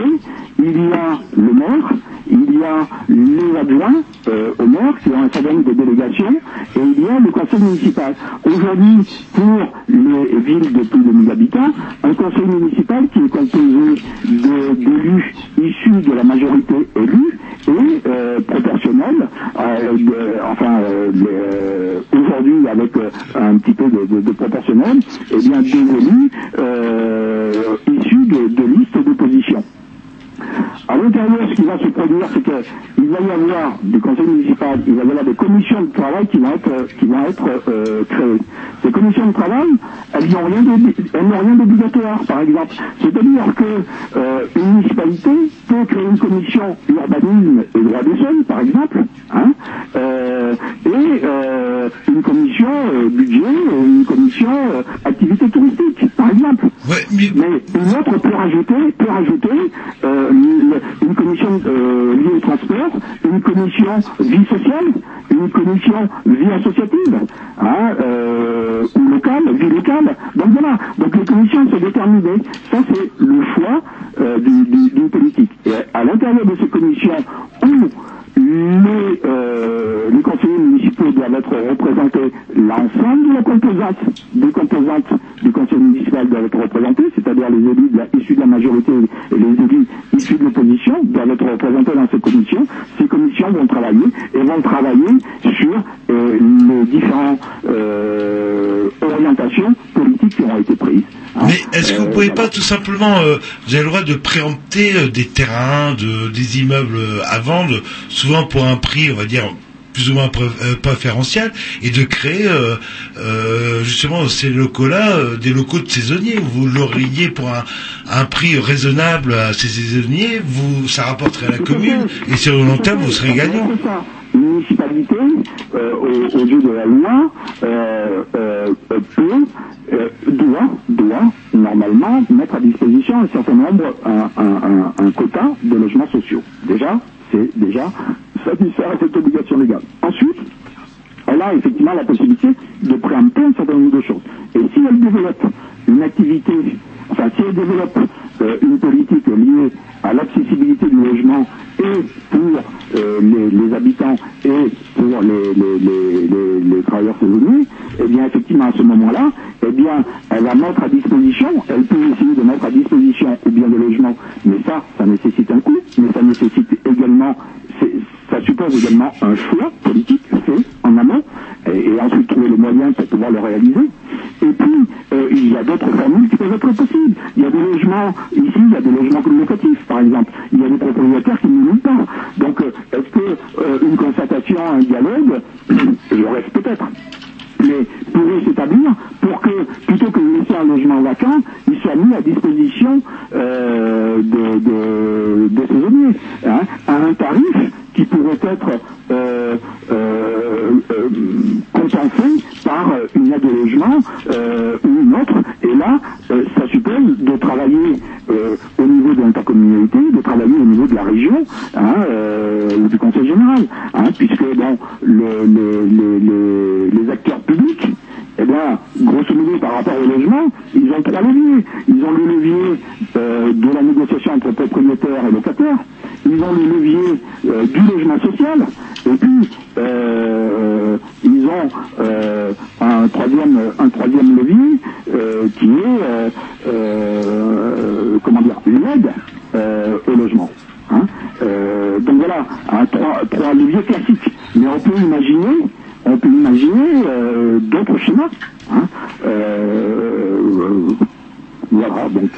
il y a le maire, il y a les adjoints euh, au maire qui ont un certain nombre de délégations et il y a le conseil municipal. Aujourd'hui, pour les de plus de 1000 habitants, un conseil municipal qui est composé d'élus issus de la majorité élue et euh, proportionnel, euh, enfin euh, euh, aujourd'hui avec un petit peu de, de- proportionnel, et bien des élus issus de listes d'opposition. À l'intérieur, ce qui va se produire, c'est qu'il va y avoir des conseils municipaux, il va y avoir des commissions de travail qui vont être, qui vont être euh, créées. Ces commissions de travail, elles n'ont rien d'obligatoire, par exemple. C'est-à-dire que euh, une municipalité peut créer une commission urbanisme et droit des sols, par exemple, hein, euh, et une commission budget, et une commission activité touristique, par exemple. mais... une autre peut rajouter, peut rajouter une, commission euh, liée au transport, une commission vie sociale, une commission vie associative, hein, euh, ou locale, vie locale. Donc voilà, donc les commissions sont déterminées. Ça c'est le choix euh, du- du- d'une politique. Et à l'intérieur de ces commissions, où les, euh, les conseillers municipaux doivent être représentés, l'ensemble de la composante, des composantes du conseil municipal doivent être représentées, c'est-à-dire les élus issus de la majorité et les élus issus de l'opposition doivent être représentés dans ces commissions. Ces commissions vont travailler et vont travailler sur euh, les différentes euh, orientations ont été prises. Mais est-ce que vous pouvez pas tout simplement, euh, vous avez le droit de préempter euh, des terrains, de, des immeubles euh, à vendre, souvent pour un prix, on va dire, plus ou moins pré- euh, préférentiel, et de créer euh, euh, justement ces locaux-là, euh, des locaux de saisonniers? Vous l'auriez pour un, un prix raisonnable à ces saisonniers, vous, ça rapporterait à la commune, et sur le long terme, vous serez gagnant. Municipalité, euh, au, au lieu de la loi, euh, euh, peut, doit, doit normalement mettre à disposition un certain nombre, un, un, un, un quota de logements sociaux. Déjà, c'est déjà satisfaire à cette obligation légale. Ensuite, elle a effectivement la possibilité de préempter un certain nombre de choses. Et si elle développe une activité, enfin si elle développe euh, une politique liée à l'accessibilité du logement et pour euh, les, les habitants et pour les, les, les, travailleurs saisonniers, eh bien effectivement à ce moment-là, eh bien elle va mettre à disposition, elle peut essayer de mettre à disposition ou bien des logements, mais ça, ça nécessite un coût, mais ça nécessite également, ça suppose également un choix politique fait en amont et, ensuite trouver les moyens pour pouvoir le réaliser. Et puis, euh, il y a d'autres formules qui peuvent être possibles. Il y a des logements, ici, il y a des logements locatifs, par exemple. Il y a des propriétaires qui ne louent pas. Donc, euh, est-ce que euh, une constatation, un dialogue, je reste peut-être, mais pourrait s'établir pour que, plutôt que de laisser un logement vacant, il soit mis à disposition euh, de, de, de saisonniers, hein, à un tarif qui pourrait être euh, euh, euh, par euh, une aide au logement ou une autre. Et là, ça suppose de travailler au niveau de l'intercommunalité, de travailler au niveau de la région hein, ou du conseil général, hein, puisque bon, le- le- le- le- les acteurs publics eh bien, grosso modo, par rapport au logement, ils ont trois leviers. Ils ont le levier de la négociation entre propriétaires et locataires. Ils ont le levier euh, du logement social. Et puis, euh, ils ont euh, un troisième, un troisième levier euh, qui est, euh, euh, comment dire, l'aide euh, au logement. Hein. Euh, donc voilà, trois, trois leviers classiques. Mais on peut imaginer on peut imaginer euh, d'autres schémas. Hein. Euh, euh, voilà, donc.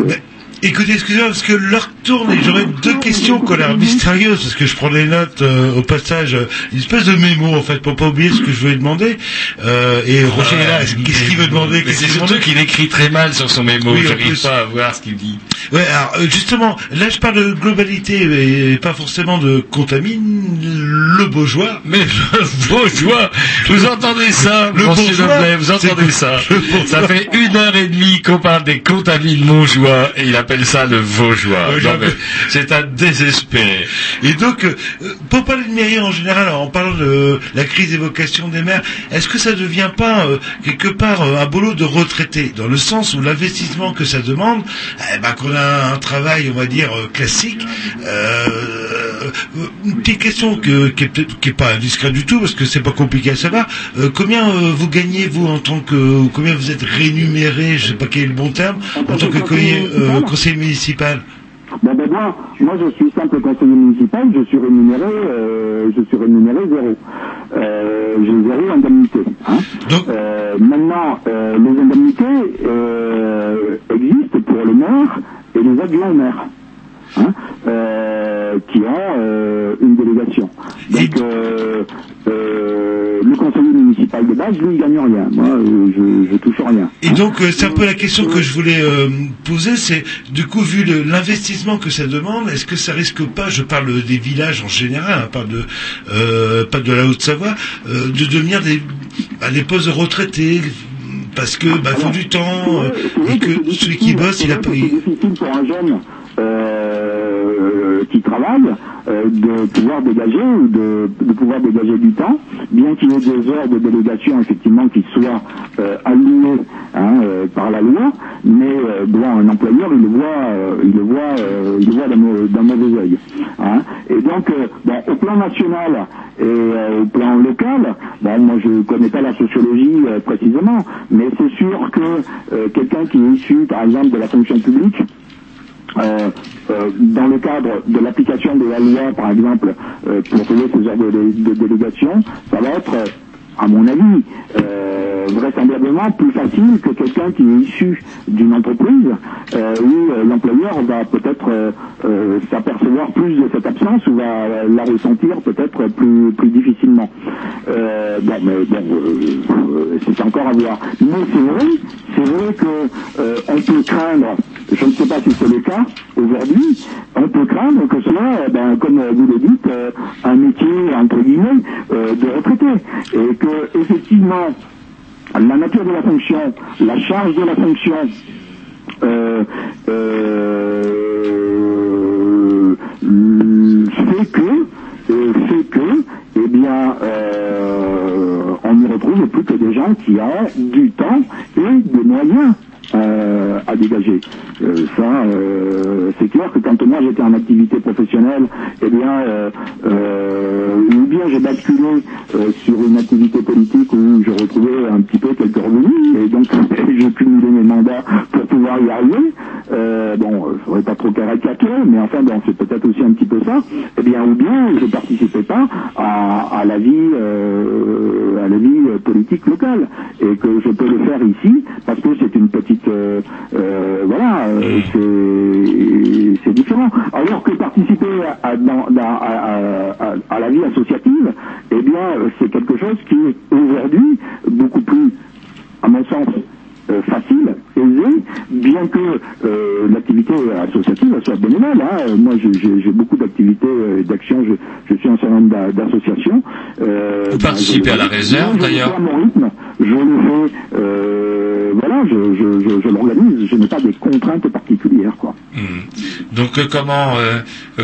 Écoutez, excusez-moi, parce que l'heure tourne et j'aurais deux questions l'air mystérieuses parce que je prends des notes euh, au passage, euh, une espèce de mémo en fait pour pas oublier ce que je voulais demander. Euh, et Roger est là, qu'est-ce qu'il veut demander c'est surtout qu'il écrit très mal sur son mémo. Oui, J'arrive plus. pas à voir ce qu'il dit. Ouais, alors euh, justement, là je parle de globalité et pas forcément de contamine le Beaujois. Mais le Beaujois, vous entendez ça, Le monsieur bourgeois, vous entendez ça? bourgeois. Ça fait une heure et demie qu'on parle des contamines Montjoie et il appelle ça le mais C'est à désespérer. Et donc, euh, pour parler de mairie en général, en parlant de la crise des vocations des maires, est-ce que ça devient pas euh, quelque part euh, un boulot de retraité, dans le sens où l'investissement que ça demande, eh ben, qu'on a un travail, on va dire, classique. Une petite question que, qui est peut-être qui est pas indiscrète du tout, parce que c'est pas compliqué à savoir. Combien vous gagnez vous en tant que, combien vous êtes rémunéré, je sais pas quel est le bon terme, en tant que conseiller, conseiller municipal. Ben, ben, moi, moi, je suis simple conseiller municipal, je suis rémunéré, euh, je suis rémunéré zéro. Euh, j'ai zéro indemnité. Hein. Euh, maintenant, euh, les indemnités euh, existent pour le maire et les adjoints au maire. Hein, euh, qui ont euh, une délégation. Donc, euh, euh, le conseiller municipal de base, lui, il gagne rien. Moi, euh, je, je touche rien. Et donc euh, c'est un peu la question que je voulais euh, poser, c'est du coup vu l'investissement que ça demande, est-ce que ça risque pas, je parle des villages en général, hein, pas de euh, pas de la Haute-Savoie, de devenir des bah, des postes de retraités parce que bah faut du temps et que celui qui bosse il a pas. Difficile pour un jeune qui travaille de pouvoir dégager ou de, de pouvoir dégager du temps, bien qu'il y ait des heures de délégation effectivement qui soient euh, allouées hein, euh, par la loi, mais euh, un employeur il le voit, euh, il le voit, euh, il le voit d'un mau- d'un mauvais œil. hein. Et donc, euh, au plan national et au plan local, bon, moi je connais pas la sociologie précisément, mais c'est sûr que quelqu'un qui est issu, par exemple, de la fonction publique, dans le cadre de l'application de la loi, par exemple, pour trouver ces heures de, de- délégation, ça va être, à mon avis, euh, vraisemblablement plus facile que quelqu'un qui est issu d'une entreprise euh, où euh, l'employeur va peut-être s'apercevoir plus de cette absence ou va la ressentir peut-être plus, plus difficilement. Bon, mais bon, c'est encore à voir. Mais c'est vrai, c'est vrai que on peut craindre, je ne sais pas si c'est le cas aujourd'hui, on peut craindre que ce soit, euh, ben, comme vous le dites, un métier entre guillemets de retraité, et que effectivement la nature de la fonction, la charge de la fonction euh, euh, fait que euh, fait que eh bien on ne retrouve plus que des gens qui ont du temps et des moyens euh, à dégager. Euh, ça, euh, c'est clair que quand moi j'étais en activité professionnelle, eh bien, ou bien j'ai basculé sur une activité politique où je retrouvais un petit peu quelques revenus, et donc je cumulais mes mandats pour pouvoir y arriver. Bon, je ne voudrais pas trop caricaturer, mais enfin, bon, c'est peut-être aussi un petit peu ça. Eh bien, ou bien je participais pas à, la vie, à la vie politique locale, et que je peux le faire ici parce que c'est une petite, euh, euh, voilà, euh, c'est différent. Alors que participer à, dans- dans- à- à- à- à la vie associative, eh bien, c'est quelque chose qui est aujourd'hui beaucoup plus, à mon sens, euh, facile, aisé, bien que euh, l'activité associative soit bénévole. Hein. Euh, Moi, j'ai- beaucoup d'activités euh, et d'actions. Je, je suis un certain nombre d'a- d'associations. Euh, Vous ben, participez je- à la réserve, je le fais d'ailleurs à mon rythme. Je le fais. euh, voilà, je, je, je, je l'organise. Je n'ai pas des contraintes particulières, quoi. Hmm. Donc euh, comment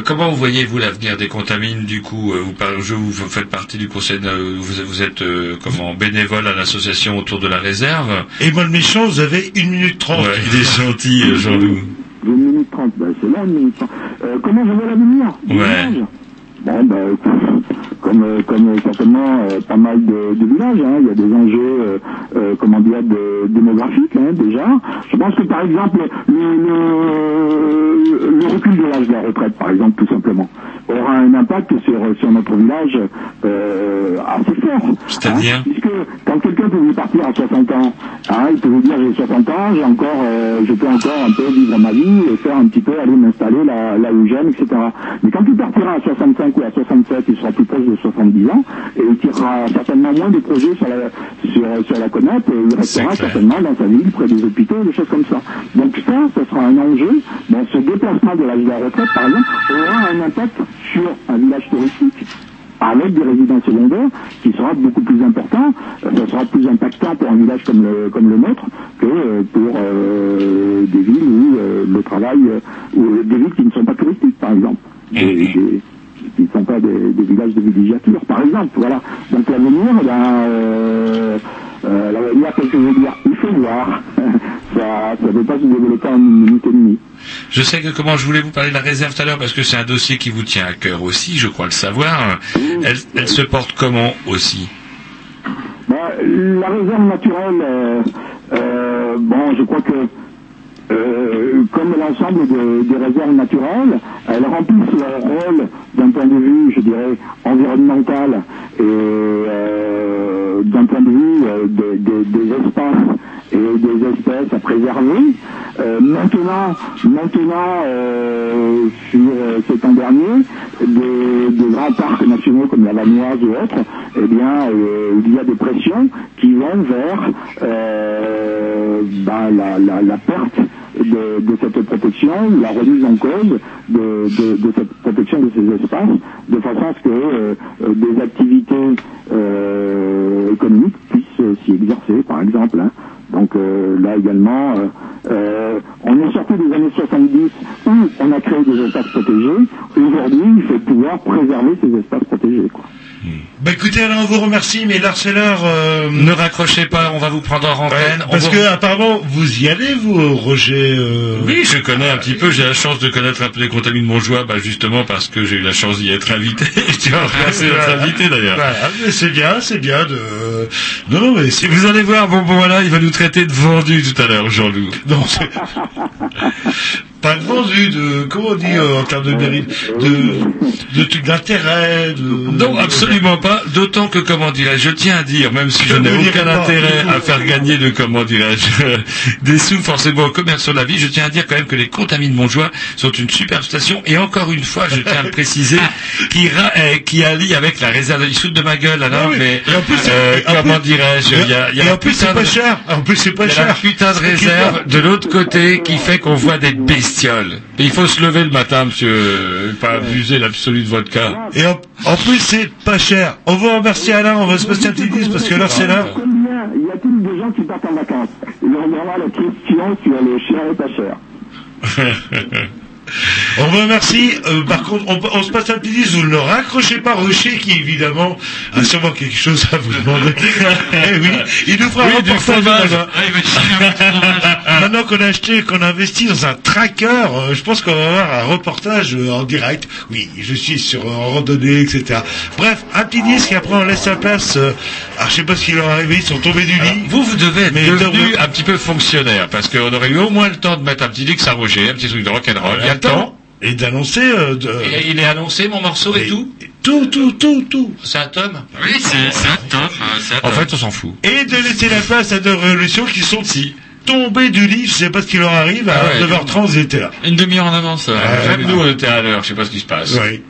comment vous voyez-vous l'avenir des contamines du coup euh, vous, vous faites partie du conseil, de- vous, vous êtes euh, comment bénévole à l'association autour de la réserve? Et moi le méchant, vous avez une minute trente. Ouais, il est gentil, euh, Jean-Loup. J'ai une minute trente. Ben, c'est là une minute trente. Euh, comment je vois l'avenir Ouais. village Bon, ben, comme, euh, comme certainement euh, pas mal de, de villages, hein, il y a des enjeux euh, euh, comment dire, de- démographique hein, déjà. Je pense que par exemple le, le, le recul de l'âge de la retraite, par exemple, tout simplement, aura un impact sur, sur notre village euh, assez fort. C'est-à-dire hein, Puisque quand quelqu'un pouvait partir à 60 ans, hein, il pouvait dire j'ai 60 ans, j'ai encore, euh, je peux encore un peu vivre ma vie et faire un petit peu aller m'installer là, là où j'aime, etc. Mais quand il partira à 65 ou à 67, il sera plus proche de 70 ans et il tirera certainement moins de projets sur la, sur, sur la comète et il restera certainement dans sa ville, près des hôpitaux, des choses comme ça. Donc ça, ce sera un enjeu. Bon, ce déplacement de l'âge de la retraite, par exemple, aura un impact sur un village touristique avec des résidences secondaires qui sera beaucoup plus important. Euh, Ça sera plus impactant pour un village comme le, comme le nôtre que euh, pour euh, des villes où euh, le travail, ou des villes qui ne sont pas touristiques, par exemple. Des, des- qui ne sont pas des, des villages de villégiature, par exemple. Voilà. Donc l'avenir, eh ben, euh, euh, l'avenir, qu'est-ce que je veux dire Il faut voir. ça ne peut pas se développer en une minute et demie. Je sais que comment je voulais vous parler de la réserve tout à l'heure parce que c'est un dossier qui vous tient à cœur aussi, je crois le savoir. Elle, elle se porte comment aussi? Ben, la réserve naturelle, euh, euh, bon, je crois que euh, comme l'ensemble de- des réserves naturelles, elles remplissent leur rôle d'un point de vue, je dirais, environnemental et d'un point de vue des espaces et des espèces à préserver. Euh, maintenant, maintenant euh, sur euh, ces temps derniers, des, grands parcs nationaux comme la Vanoise ou autres, eh bien, euh, il y a des pressions qui vont vers ben, la, la, perte de, cette protection, la remise en cause de, cette protection de ces espaces, de façon à ce que des activités économiques puissent s'y exercer, par exemple. hein. Donc euh, là également, euh, euh, on est sorti des années 70 où on a créé des espaces protégés. Aujourd'hui, il faut pouvoir préserver ces espaces protégés. Quoi. Bah écoutez, alors on vous remercie, mais l'harceleur... Euh... Ne raccrochez pas, on va vous prendre en antenne. Parce que apparemment, vous y allez, vous, Roger euh, Oui, je connais un petit peu. J'ai la chance de connaître un peu les contamines de Montjoie, bah justement parce que j'ai eu la chance d'y être invité. tu vas notre Voilà. invité d'ailleurs. Voilà, mais c'est bien, c'est bien de... Non, non, mais Si vous allez voir, bon, bon voilà, il va nous traiter de vendus tout à l'heure, Jean-Loup. Non, c'est... pas de vendu, de... Comment on dit euh, en termes de mérite De... de trucs d'intérêt, de... Non, absolument pas. D'autant que, comment dirais-je, je tiens à dire, même si je Je n'ai aucun intérêt à faire gagner de, comment dirais-je, des sous forcément au commerce sur la vie, je tiens à dire quand même que les contamines de Montjoie sont une superbe station. Et encore une fois, je tiens à le préciser, qui, ra- euh, qui allie avec la réserve. Foutent de ma gueule, alors, Ah oui. mais Et en plus, euh, en comment dirais-je, il y a, il y a Et la en plus, putain c'est pas de- cher. En plus, c'est pas il y a la cher. putain de qui réserve de l'autre côté qui fait qu'on voit des Et il faut se lever le matin, monsieur, euh, pas abuser l'absolu de votre cas. Et en, en plus, c'est pas cher. On vous remercie Alain, on va se passer un petit disque parce que là, c'est là. Combien y a-t-il de gens qui partent en vacances? Ils reviendront la question sur le chien est pas cher. On vous remercie. Euh, par contre, on, on se passe un petit disque. Vous ne raccrochez pas Rocher qui, évidemment, a sûrement quelque chose à vous demander. Eh oui, il nous fera Oui, un du reportage. Maintenant qu'on a acheté, qu'on a investi dans un tracker, euh, je pense qu'on va avoir un reportage euh, en direct. Oui, je suis sur euh, en randonnée, etc. Bref, un petit disque et après on laisse la place. euh, alors je sais pas ce qui leur est arrivé, ils sont tombés du lit. Vous, vous devez être Mais devenu un petit peu fonctionnaire, parce qu'on aurait eu au moins le temps de mettre un petit Dix à Roger, un petit truc de rock'n'roll. Il y a le temps. Et d'annoncer... euh, de- il est annoncé, mon morceau et, tout Tout, tout, tout, tout. C'est un tome Oui, c'est un tome. En fait, on s'en fout. Et de laisser la place à deux révolutions qui sont Si. tombées du lit, je sais pas ce qui leur arrive, à Ah ouais. 9h30 ils étaient là. Une demi-heure en avance. euh. Même nous, on était à l'heure, je sais pas ce qui se passe. Oui.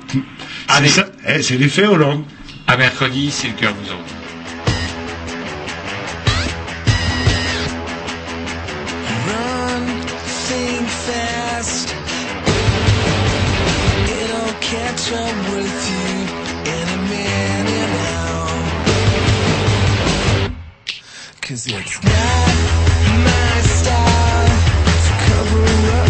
Allez. C'est ça, eh, c'est l'effet Hollande. À mercredi, c'est le cœur vous en. Cause it's not my style to cover up.